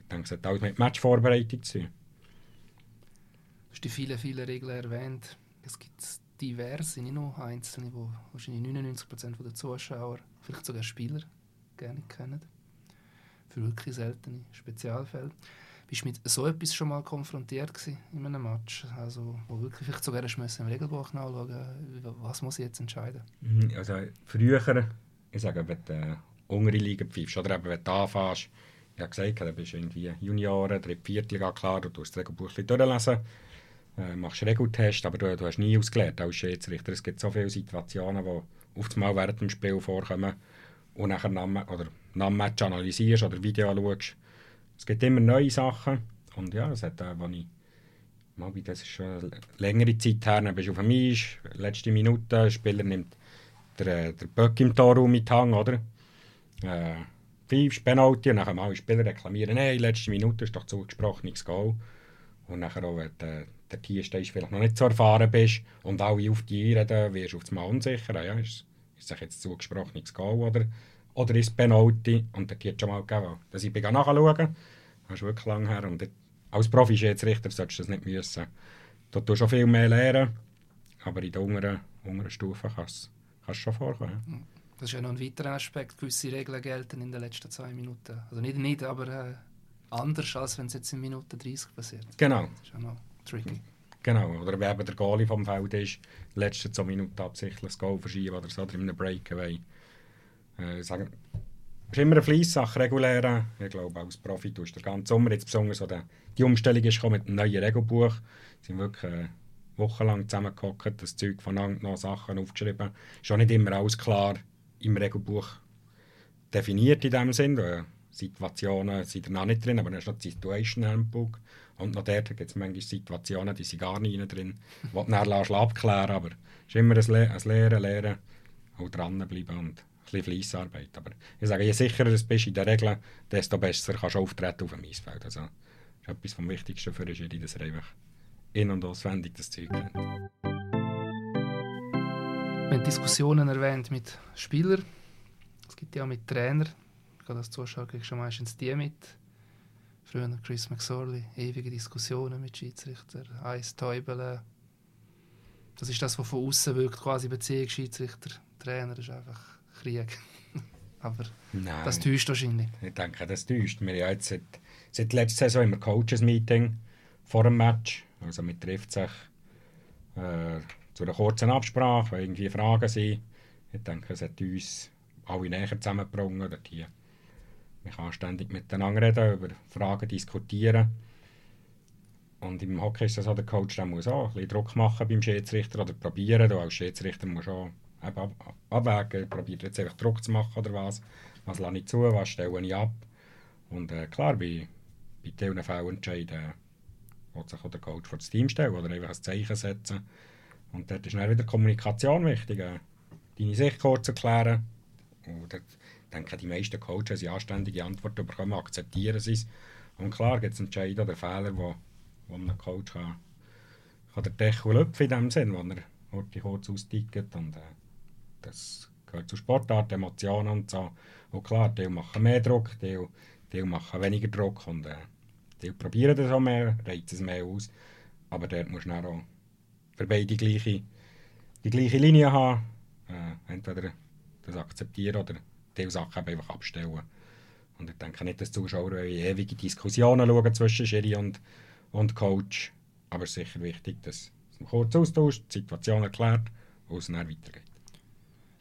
Ich denke, es hat alles mit Matchvorbereitung zu tun. Du hast die vielen, vielen Regeln erwähnt es gibt diverse, nicht nur einzelne, die wahrscheinlich 99% der Zuschauer, vielleicht sogar Spieler, gerne kennen. Für wirklich seltene Spezialfälle. Bist du mit so etwas schon mal konfrontiert in einem Match? Also, wo wirklich vielleicht sogar im Regelbuch nachschauen was muss ich jetzt entscheiden? Mhm, also, früher, ich sage, wenn du äh, untere Liga pfeifst, oder eben, wenn du anfängst, ich habe gesagt, du bist irgendwie Junioren, dritte, vierte Liga, klar, du tust das Regelbuch durchlesen äh, machst Regeltest, aber du, du hast nie ausgelernt als Schiedsrichter. Es gibt so viele Situationen, die auf einmal während dem Spiel vorkommen und nachher nach, oder nach dem Match analysierst oder Video schaust. Es gibt immer neue Sachen und ja, das hat, äh, ich mal, das ist schon eine längere Zeit her, dann bist du auf dem Eis, letzte Minute, der Spieler nimmt der, der Böck im Torraum mit Hang, oder? Äh, Pfeifst, Penalty und dann alle Spieler reklamieren, hey, letzte Minute ist doch zugesprochenes Goal. Und nachher auch, wenn der, der Tierstein vielleicht noch nicht so erfahren bist und alle auf dich reden, wirst du auf einmal unsicher. Ja, ist, ist sich jetzt zugesprochenes Goal oder, oder ist es Penalty? Und der Tier schon mal gegeben. Dass ich nachschauen das ist wirklich lange her. Und als Profi-Schiedsrichter solltest du das nicht müssen. Du tust schon viel mehr lernen. aber in der unteren, unteren Stufe kann es schon vorkommen. Das ist ja noch ein weiterer Aspekt. Gewisse Regeln gelten in den letzten zwei Minuten. Also nicht, nicht aber äh, anders, als wenn es jetzt in Minute 30 passiert. Genau. Das ist ja noch tricky. Genau, oder wenn eben der Goalie vom Feld ist, die letzten zwei Minuten absichtlich das Goal verschieben oder so, oder in einem Breakaway. Äh, sagen, ist immer eine Fleissache, reguläre. Ich glaube, als Profi tust du den ganzen Sommer, jetzt besonders so die Umstellung ist mit einem neuen Regelbuch. Wir sind wirklich äh, wochenlang zusammengehockt, das Zeug voneinander noch Sachen aufgeschrieben. Ist auch nicht immer alles klar im Regelbuch definiert in dem Sinn. Situationen sind da noch nicht drin, aber dann ist noch das Situation Handbook. Und noch dort gibt es manchmal Situationen, die sind gar nicht drin, die du dann abklären aber es ist immer ein, Le ein Lehren, Lehren, auch dranbleiben und ein bisschen Fleissarbeit. Aber ich sage, je sicherer du bist in der Regel, desto besser kannst du auftreten auf dem Eisfeld. Also, das ist etwas vom Wichtigsten für die, dass er einfach in- und auswendig das Zeug kennt. Wir haben Diskussionen erwähnt mit Spielern. Es gibt ja auch mit Trainern. Gerade als Zuschauer kriegst meistens die mit. Früher Chris McSorley, ewige Diskussionen mit Schiedsrichter, Eis Täubeln. Das ist das, was von außen wirkt, quasi Beziehung Schiedsrichter, Trainer, das ist einfach Krieg. Aber Nein. das täuscht wahrscheinlich. Ich denke, das täuscht. Wir haben ja jetzt seit, seit letzter Saison immer Coaches-Meeting vor dem Match. Also man trifft sich äh, zu einer kurzen Absprache, wenn irgendwie Fragen sind. Ich denke, es hat uns alle näher zusammengebracht. Man kann ständig miteinander reden, über Fragen diskutieren. Und im Hockey ist das so, der Coach der muss auch ein bisschen Druck machen beim Schiedsrichter oder probieren. Du als Schiedsrichter musst auch ab abwägen, probiert jetzt einfach Druck zu machen oder was. Was lasse ich zu, was stelle ich ab. Und äh, klar, bei, bei diesen Fehlentscheiden will sich auch der Coach vor das Team stellen oder einfach ein Zeichen setzen. Und dort ist dann wieder Kommunikation wichtig. Äh, deine Sicht kurz erklären. Und dort denke die meisten Coaches, die anständige Antworten bekommen, akzeptieren sie es. Und klar gibt es Entscheidungen oder Fehler, wo, wo ein Coach kann, kann der Deckel lüpfen in dem Sinn, wo er heute kurz austickt. Und äh, das gehört zu Sportart, Emotionen und so. Und klar, die machen mehr Druck, die, die machen weniger Druck und äh, die probieren das auch mehr, reizen es mehr aus. Aber dort musst du auch für beide die gleiche, die gleiche Linie haben. Äh, entweder das akzeptieren oder diese Sachen einfach abstellen. Und ich denke nicht, dass die Zuschauer ewige Diskussionen schauen zwischen Schiri und, und Coach. Aber es ist sicher wichtig, dass man kurz austauscht, die Situation erklärt und es dann weitergeht.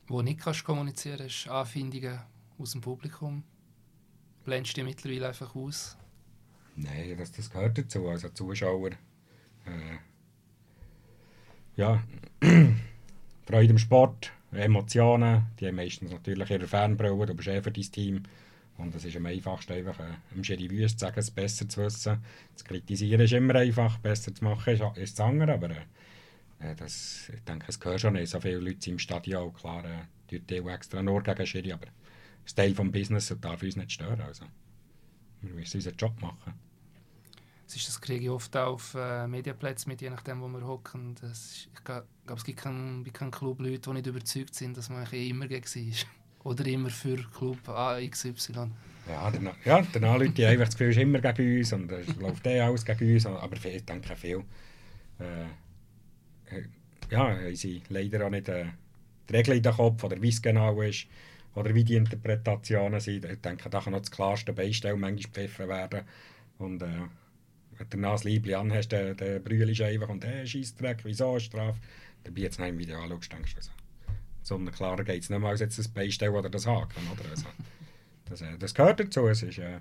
Wo nicht kannst kommunizieren ist Anfindungen aus dem Publikum. Blendest du die mittlerweile einfach aus? Nein, das, das gehört dazu. Also Zuschauer. Äh, ja, Freude im Sport, Emotionen, die haben meistens natürlich ihre Fernbrille, du bist eh für dein Team. Und es ist am einfachsten, einfach äh, im Wüst zu sagen, es besser zu wissen. Zu kritisieren ist immer einfach, besser zu machen ist, ist das andere. Aber äh, das, ich denke, es gehört schon nicht. So viele Leute im Stadion, klar, äh, die tun extra nur gegen Schiri, aber das Teil des Business darf uns nicht stören. Also, wir müssen unseren Job machen. Es ist das kriege ich oft auch auf äh, Medienplätzen mit, je nachdem, wo wir hocken. Das ich glaube, es gibt keinen kein Club Leute, die nicht überzeugt sind, dass man eigentlich immer gegen sie ist. Oder immer für Club A, XY. Ja, dann, ja, Leute einfach das Gefühl, ist immer gegen uns und es läuft eh alles gegen uns. Aber ich denke viel. Äh, ja, haben sie leider auch nicht äh, die Regeln in den Kopf oder wie es genau ist oder wie die Interpretationen sind. Ich denke, da kann noch das klarste Beistell manchmal gepfiffen werden. Und äh, wenn du das Liebling anhast, dann, dann brüllst du einfach und hey, Scheissdreck, wieso Strafe? Dabei jetzt noch im Video anschaust, denkst du, so klarer geht es nicht mehr als jetzt das Beistell oder das Haken. Oder? Also, das, äh, das gehört dazu. Es ist äh,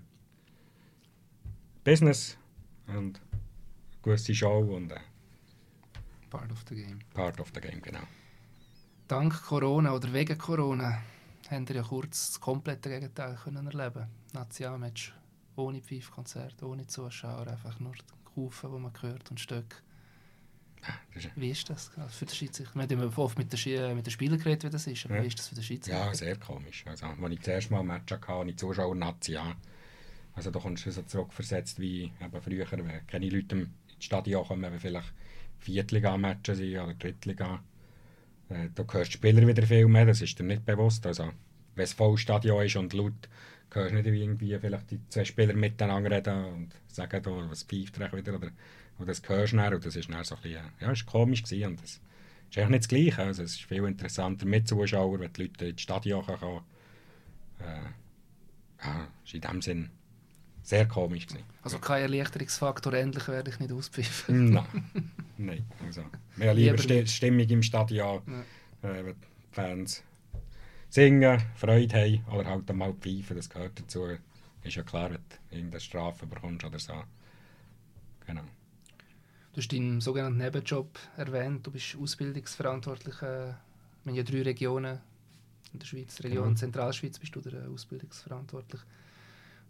Business und eine gewisse Show und äh, Part of the game. Part of the game, genau. Dank Corona oder wegen Corona haben wir ja kurz das komplette Gegenteil können erleben. Nationalmatch ohne Pfeifkonzert, ohne Zuschauer, einfach nur Kufen, die man hört und Stöcke. Wie ist das für den Schiedsrichter? Wir haben oft mit den, mit den Spielern geredet, wie das ist, aber ja. wie ist das für den Schiedsrichter? Ja, sehr komisch. Also, als ich das erste Mal ein Match hatte, hatte ich Zuschauer Nazi Also da kommst du so zurückversetzt wie eben früher, wenn keine Leute im Stadion kommen, wenn vielleicht Viertliga-Matches sind oder Drittliga. Äh, da hörst du Spieler wieder viel mehr, das ist dir nicht bewusst. Also, wenn es voll Stadion ist und laut, hörst nicht irgendwie vielleicht die zwei Spieler miteinander reden und sagen, da, was pfeift er wieder oder, oder das hörst du dann, und das ist dann so ein bisschen, ja, ist komisch gewesen und das ist eigentlich nicht das Gleiche. Also es ist viel interessanter mit Zuschauern, wenn die Leute ins Stadion kommen. Äh, ja, ist in dem Sinn sehr komisch gewesen. Also kein Erleichterungsfaktor, endlich werde ich nicht auspfiffen. Nein, nein. Also, haben lieber Lieber Sti- Stimmung im Stadion, äh, wenn die Fans singen, Freude haben oder halt einmal pfeifen, das gehört dazu. Ist ja klar, wenn du irgendeine Strafe bekommst oder so. Genau. Du hast deinen sogenannten Nebenjob erwähnt. Du bist Ausbildungsverantwortlicher. Wir haben ja drei Regionen in der Schweiz. Region Genau. Zentralschweiz bist du der Ausbildungsverantwortlich.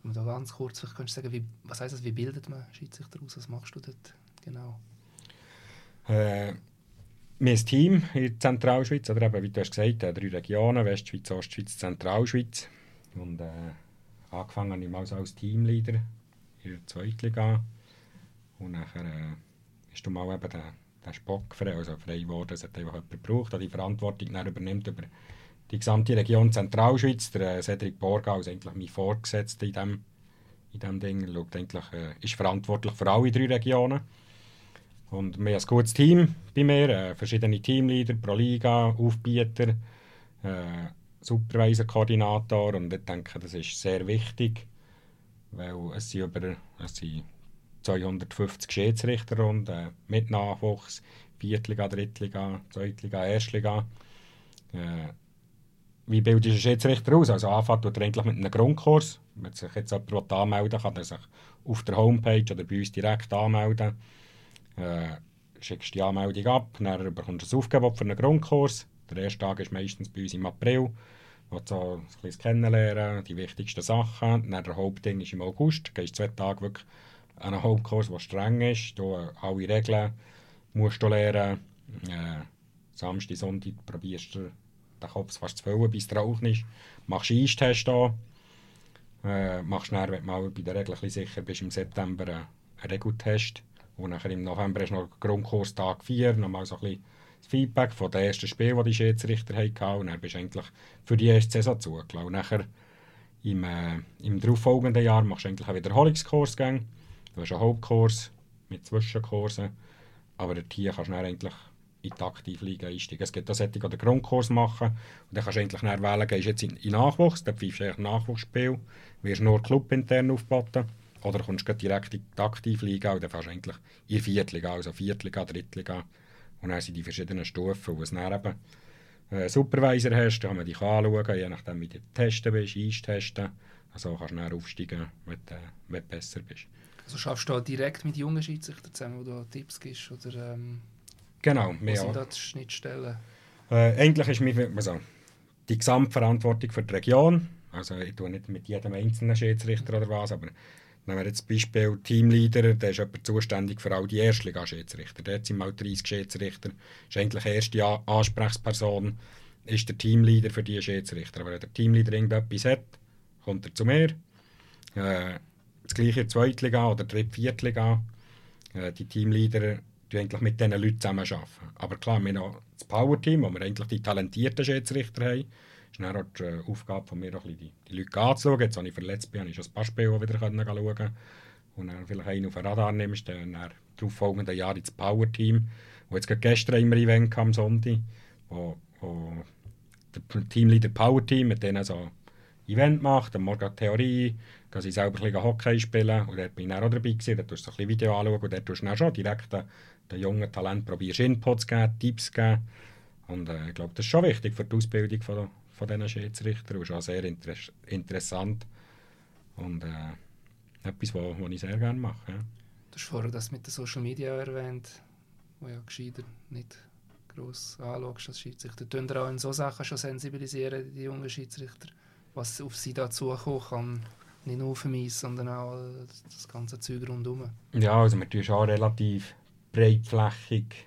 Wenn du da ganz kurz vielleicht kannst du sagen, wie, was heisst das, wie bildet man Schiedsrichter aus? Was machst du dort genau? Äh, wir haben ein Team in der Zentralschweiz, oder eben, wie du hast gesagt, äh, drei Regionen, Westschweiz, Ostschweiz, Zentralschweiz. Und äh, angefangen habe ich mal als Teamleader in der Zweitliga. Und nachher äh, ist du mal eben der, der Spock frei, also frei geworden, es hat einfach jemand gebraucht, der die Verantwortung dann übernimmt über die gesamte Region Zentralschweiz. Der äh, Cedric Borgau ist eigentlich mein Vorgesetzter in dem, in dem Ding. Er schaut eigentlich, äh, ist verantwortlich für alle drei Regionen. Und wir haben ein gutes Team bei mir, äh, verschiedene Teamleader pro Liga, Aufbieter, äh, Supervisor-Koordinator und ich denke, das ist sehr wichtig, weil es sind über es sind 250 Schiedsrichter und äh, mit Nachwuchs, Viertliga, Drittliga, Zweitliga, Erstliga. Äh, wie bildet ein Schiedsrichter aus? Also anfangen tut er eigentlich mit einem Grundkurs. Wenn sich jetzt jemand anmelden kann er sich auf der Homepage oder bei uns direkt anmelden. Äh, schickst die Anmeldung ab, dann bekommst du ein Aufgebot für einen Grundkurs. Der erste Tag ist meistens bei uns im April, wo du so ein bisschen kennenlernen, die wichtigsten Sachen. Dann der Hauptding ist im August, du gehst zwei Tage wirklich an einen Hauptkurs, der streng ist. Du äh, alle Regeln musst du lernen. Äh, Samstag, Sonntag probierst du den Kopf fast zu füllen, bis es rauchen ist. Machst einen Eistest an. Äh, machst dann, wenn du mal bei der Regel sicher bist, im September einen Regeltest. Und nachher im November du noch Grundkurs Tag 4, nochmal so ein bisschen das Feedback von den ersten Spielen, die die Schiedsrichter hatten. Und dann bist du eigentlich für die erste Saison zugelassen. Und nachher im, äh, im darauffolgenden Jahr machst du eigentlich einen Wiederholungskurs. Du hast einen Hauptkurs mit Zwischenkursen. Aber hier kannst du dann eigentlich in die Aktivliga einsteigen. Es gibt solche, die den Grundkurs machen. Und dann kannst du eigentlich dann wählen, gehst jetzt in, in Nachwuchs, dann pfeifst du Nachwuchsspiel, wirst nur clubintern aufgeboten. Oder kommst du direkt in die Aktivliga und dann fährst du eigentlich in die Viertliga, also Viertliga, Drittliga. Und dann sind die verschiedenen Stufen, wo es dann eben äh, Supervisor hast, dann kann man dich anschauen, je nachdem wie du testen bist, einstesten. Also kannst du dann aufsteigen, wenn du, wenn du besser bist. Also schaffst du da direkt mit jungen Schiedsrichtern zusammen, wo du Tipps gibst? Oder ähm, Genau, wo sind auch. da die Schnittstellen? Äh, eigentlich ist mir also, die Gesamtverantwortung für die Region. Also ich tue nicht mit jedem einzelnen Schiedsrichter oder was, aber nehmen wir jetzt Beispiel Teamleader, der ist jemand zuständig für all die Erstliga-Schiedsrichter. Dort sind mal 30 Schiedsrichter. ist eigentlich erste Ansprechperson, ist der Teamleader für die Schiedsrichter. Aber wenn der Teamleader irgendetwas hat, kommt er zu mir. Äh, das gleiche Zweitliga oder Dritt-, Viertliga. Äh, die Teamleader die eigentlich mit diesen Leuten zusammenarbeiten. Aber klar, wir haben noch das Power-Team, wo wir eigentlich die talentierten Schiedsrichter haben. Das ist dann auch die äh, Aufgabe von mir, die, die Leute anzuschauen. Jetzt, als ich verletzt bin, habe ich schon ein paar Spiele wieder schauen Und dann vielleicht einen auf den Radar nimmst, dann dann darauf folgenden Jahr ins Power-Team. Und jetzt gestern immer Event gehabt am Sonntag, wo, wo der Teamleader Power-Team mit denen so Event macht, am Morgen Theorie, gehen sie selber ein bisschen Hockey spielen. Und dort bin ich dann auch dabei gewesen, dort tust du ein bisschen Video anschauen. Und dort tust du dann schon direkt den, den jungen Talent probierst Inputs geben, Tipps geben. Und äh, ich glaube, das ist schon wichtig für die Ausbildung von, von diesen Schiedsrichtern und schon sehr inter interessant und äh, etwas, was ich sehr gerne mache. Ja. Du hast vorher das mit den Social Media erwähnt, wo ja gescheiter nicht gross anschaust als Schiedsrichter. Tun ihr auch in solchen Sachen schon sensibilisieren, die jungen Schiedsrichter, was auf sie da zukommen kann? Nicht nur dem Eis, sondern auch das ganze Zeug rundherum. Ja, also wir tun schon relativ breitflächig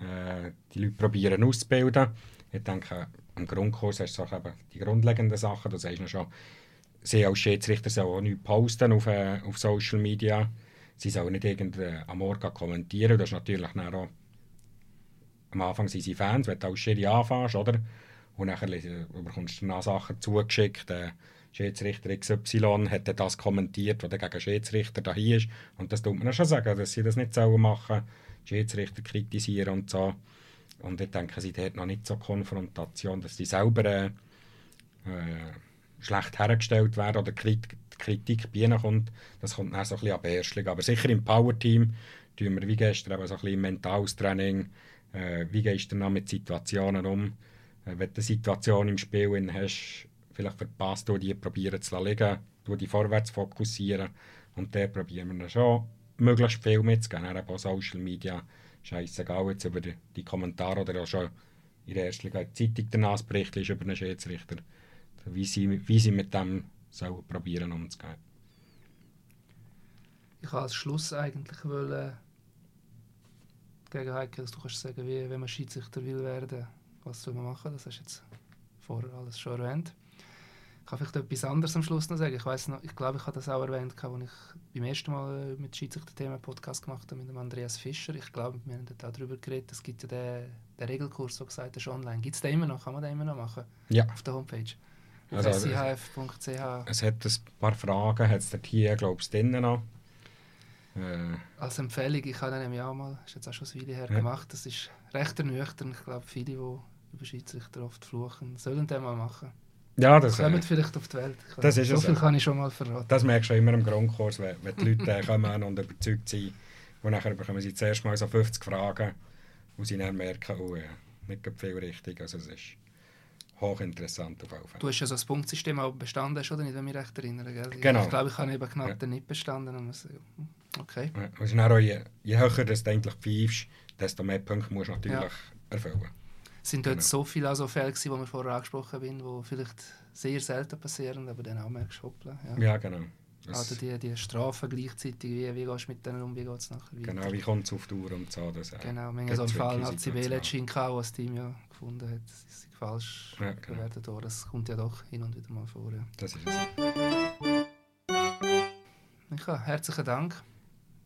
äh, die Leute probieren auszubilden. Ich denke, am Grundkurs hast du eben die grundlegenden Sachen. Du sagst noch schon, sie als Schiedsrichter sollen auch nichts posten auf, äh, auf Social Media. Sie sollen nicht irgendwie äh, am Morgen kommentieren. Das ist natürlich auch, am Anfang sind sie Fans, wenn du als Schiri anfängst, oder? Und äh, bekommst du dann Sachen zugeschickt. Äh, Schiedsrichter XY hat das kommentiert, was gegen Schiedsrichter da hier ist. Und das tut man schon sagen, dass sie das nicht sollen machen Schiedsrichter kritisieren und so. Und ich denke, sie dort noch nicht so Konfrontation, dass sie selber äh, schlecht hergestellt werden oder die Kritik bei ihnen kommt. Das kommt dann so ein bisschen Beherrschung. Aber sicher im Power-Team tun wir wie gestern eben so ein bisschen mentales Training. Äh, wie gehst du dann mit Situationen um? Äh, wenn du eine Situation im Spiel hast, vielleicht verpasst du die, probieren zu liegen, du die vorwärts fokussieren und dann probieren wir dann schon möglichst viel mitzugeben. Auch Social Media, scheißegal jetzt über die, Kommentare oder auch schon in der ersten Zeitung danach Bericht ist über einen Schiedsrichter, wie sie, wie sie mit dem probieren umzugehen. Ich wollte als Schluss eigentlich wollen, gegen Heike, dass du kannst sagen, wie, wenn man Schiedsrichter will werden, was soll man machen? Das hast du jetzt vorher alles schon erwähnt. Ich kann vielleicht etwas anderes am Schluss noch sagen. Ich weiß noch, ich glaube, ich habe das auch erwähnt, als ich beim ersten Mal äh, mit Schiedsrichter-Themen Podcast gemacht habe mit dem Andreas Fischer. Ich glaube, wir haben da darüber geredet. Es gibt ja den, den Regelkurs, so gesagt hast, online. Gibt es den immer noch? Kann man den immer noch machen? Ja. Auf der Homepage. Also, sihf.ch. Es hat ein paar Fragen, hat es dort hier, glaube ich, drinnen noch. Äh. Als Empfehlung, ich habe nämlich auch mal, das ist jetzt auch schon eine Weile her, ja. gemacht. Das ist recht ernüchternd. Ich glaube, viele, die über Schiedsrichter oft fluchen, sollen den mal machen. Ja, das kommen äh, vielleicht auf die Welt. Das ist so viel kann ich schon mal verraten. Das merkst du immer im Grundkurs, wenn, wenn die Leute kommen und überzeugt sind. Und nachher bekommen sie zuerst mal so 50 Fragen, wo sie dann merken, oh ja, nicht viel richtig. Also es ist hochinteressant auf jeden Fall. Du hast ja so ein Punktsystem auch bestanden, oder nicht, wenn ich mich recht erinnere. Gell? Genau. Ich glaube, ich habe eben knapp ja. nicht bestanden. Und so, okay. Ja, also auch je, je höher du eigentlich pfeifst, desto mehr Punkte musst du natürlich ja. erfüllen. Sind dort genau. so viele also Fälle, die wir vorher angesprochen haben, die vielleicht sehr selten passieren, aber dann auch merkst, hoppla. Ja, ja genau. Also die, die Strafen gleichzeitig, wie, wie gehst du mit denen um, wie geht es nachher weiter? Genau, wie kommt es auf die Uhr und so. Das genau, haben so einen Fall hat K., was das Team ja gefunden hat, das ist falsch ja, genau. bewertet worden. Das kommt ja doch hin und wieder mal vor. Ja. Das ist es. Micha, herzlichen Dank.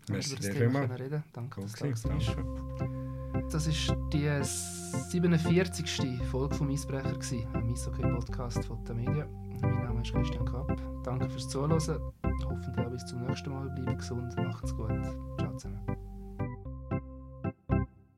Merci dir vielmals. Reden. Danke, dass du da bist. Das war die 47. Folge vom Eisbrecher, ein Eishockey-Podcast von der Media. Mein Name ist Christian Kapp. Danke fürs Zuhören. Hoffentlich auch bis zum nächsten Mal. Bleibt gesund, macht's gut. Ciao zusammen.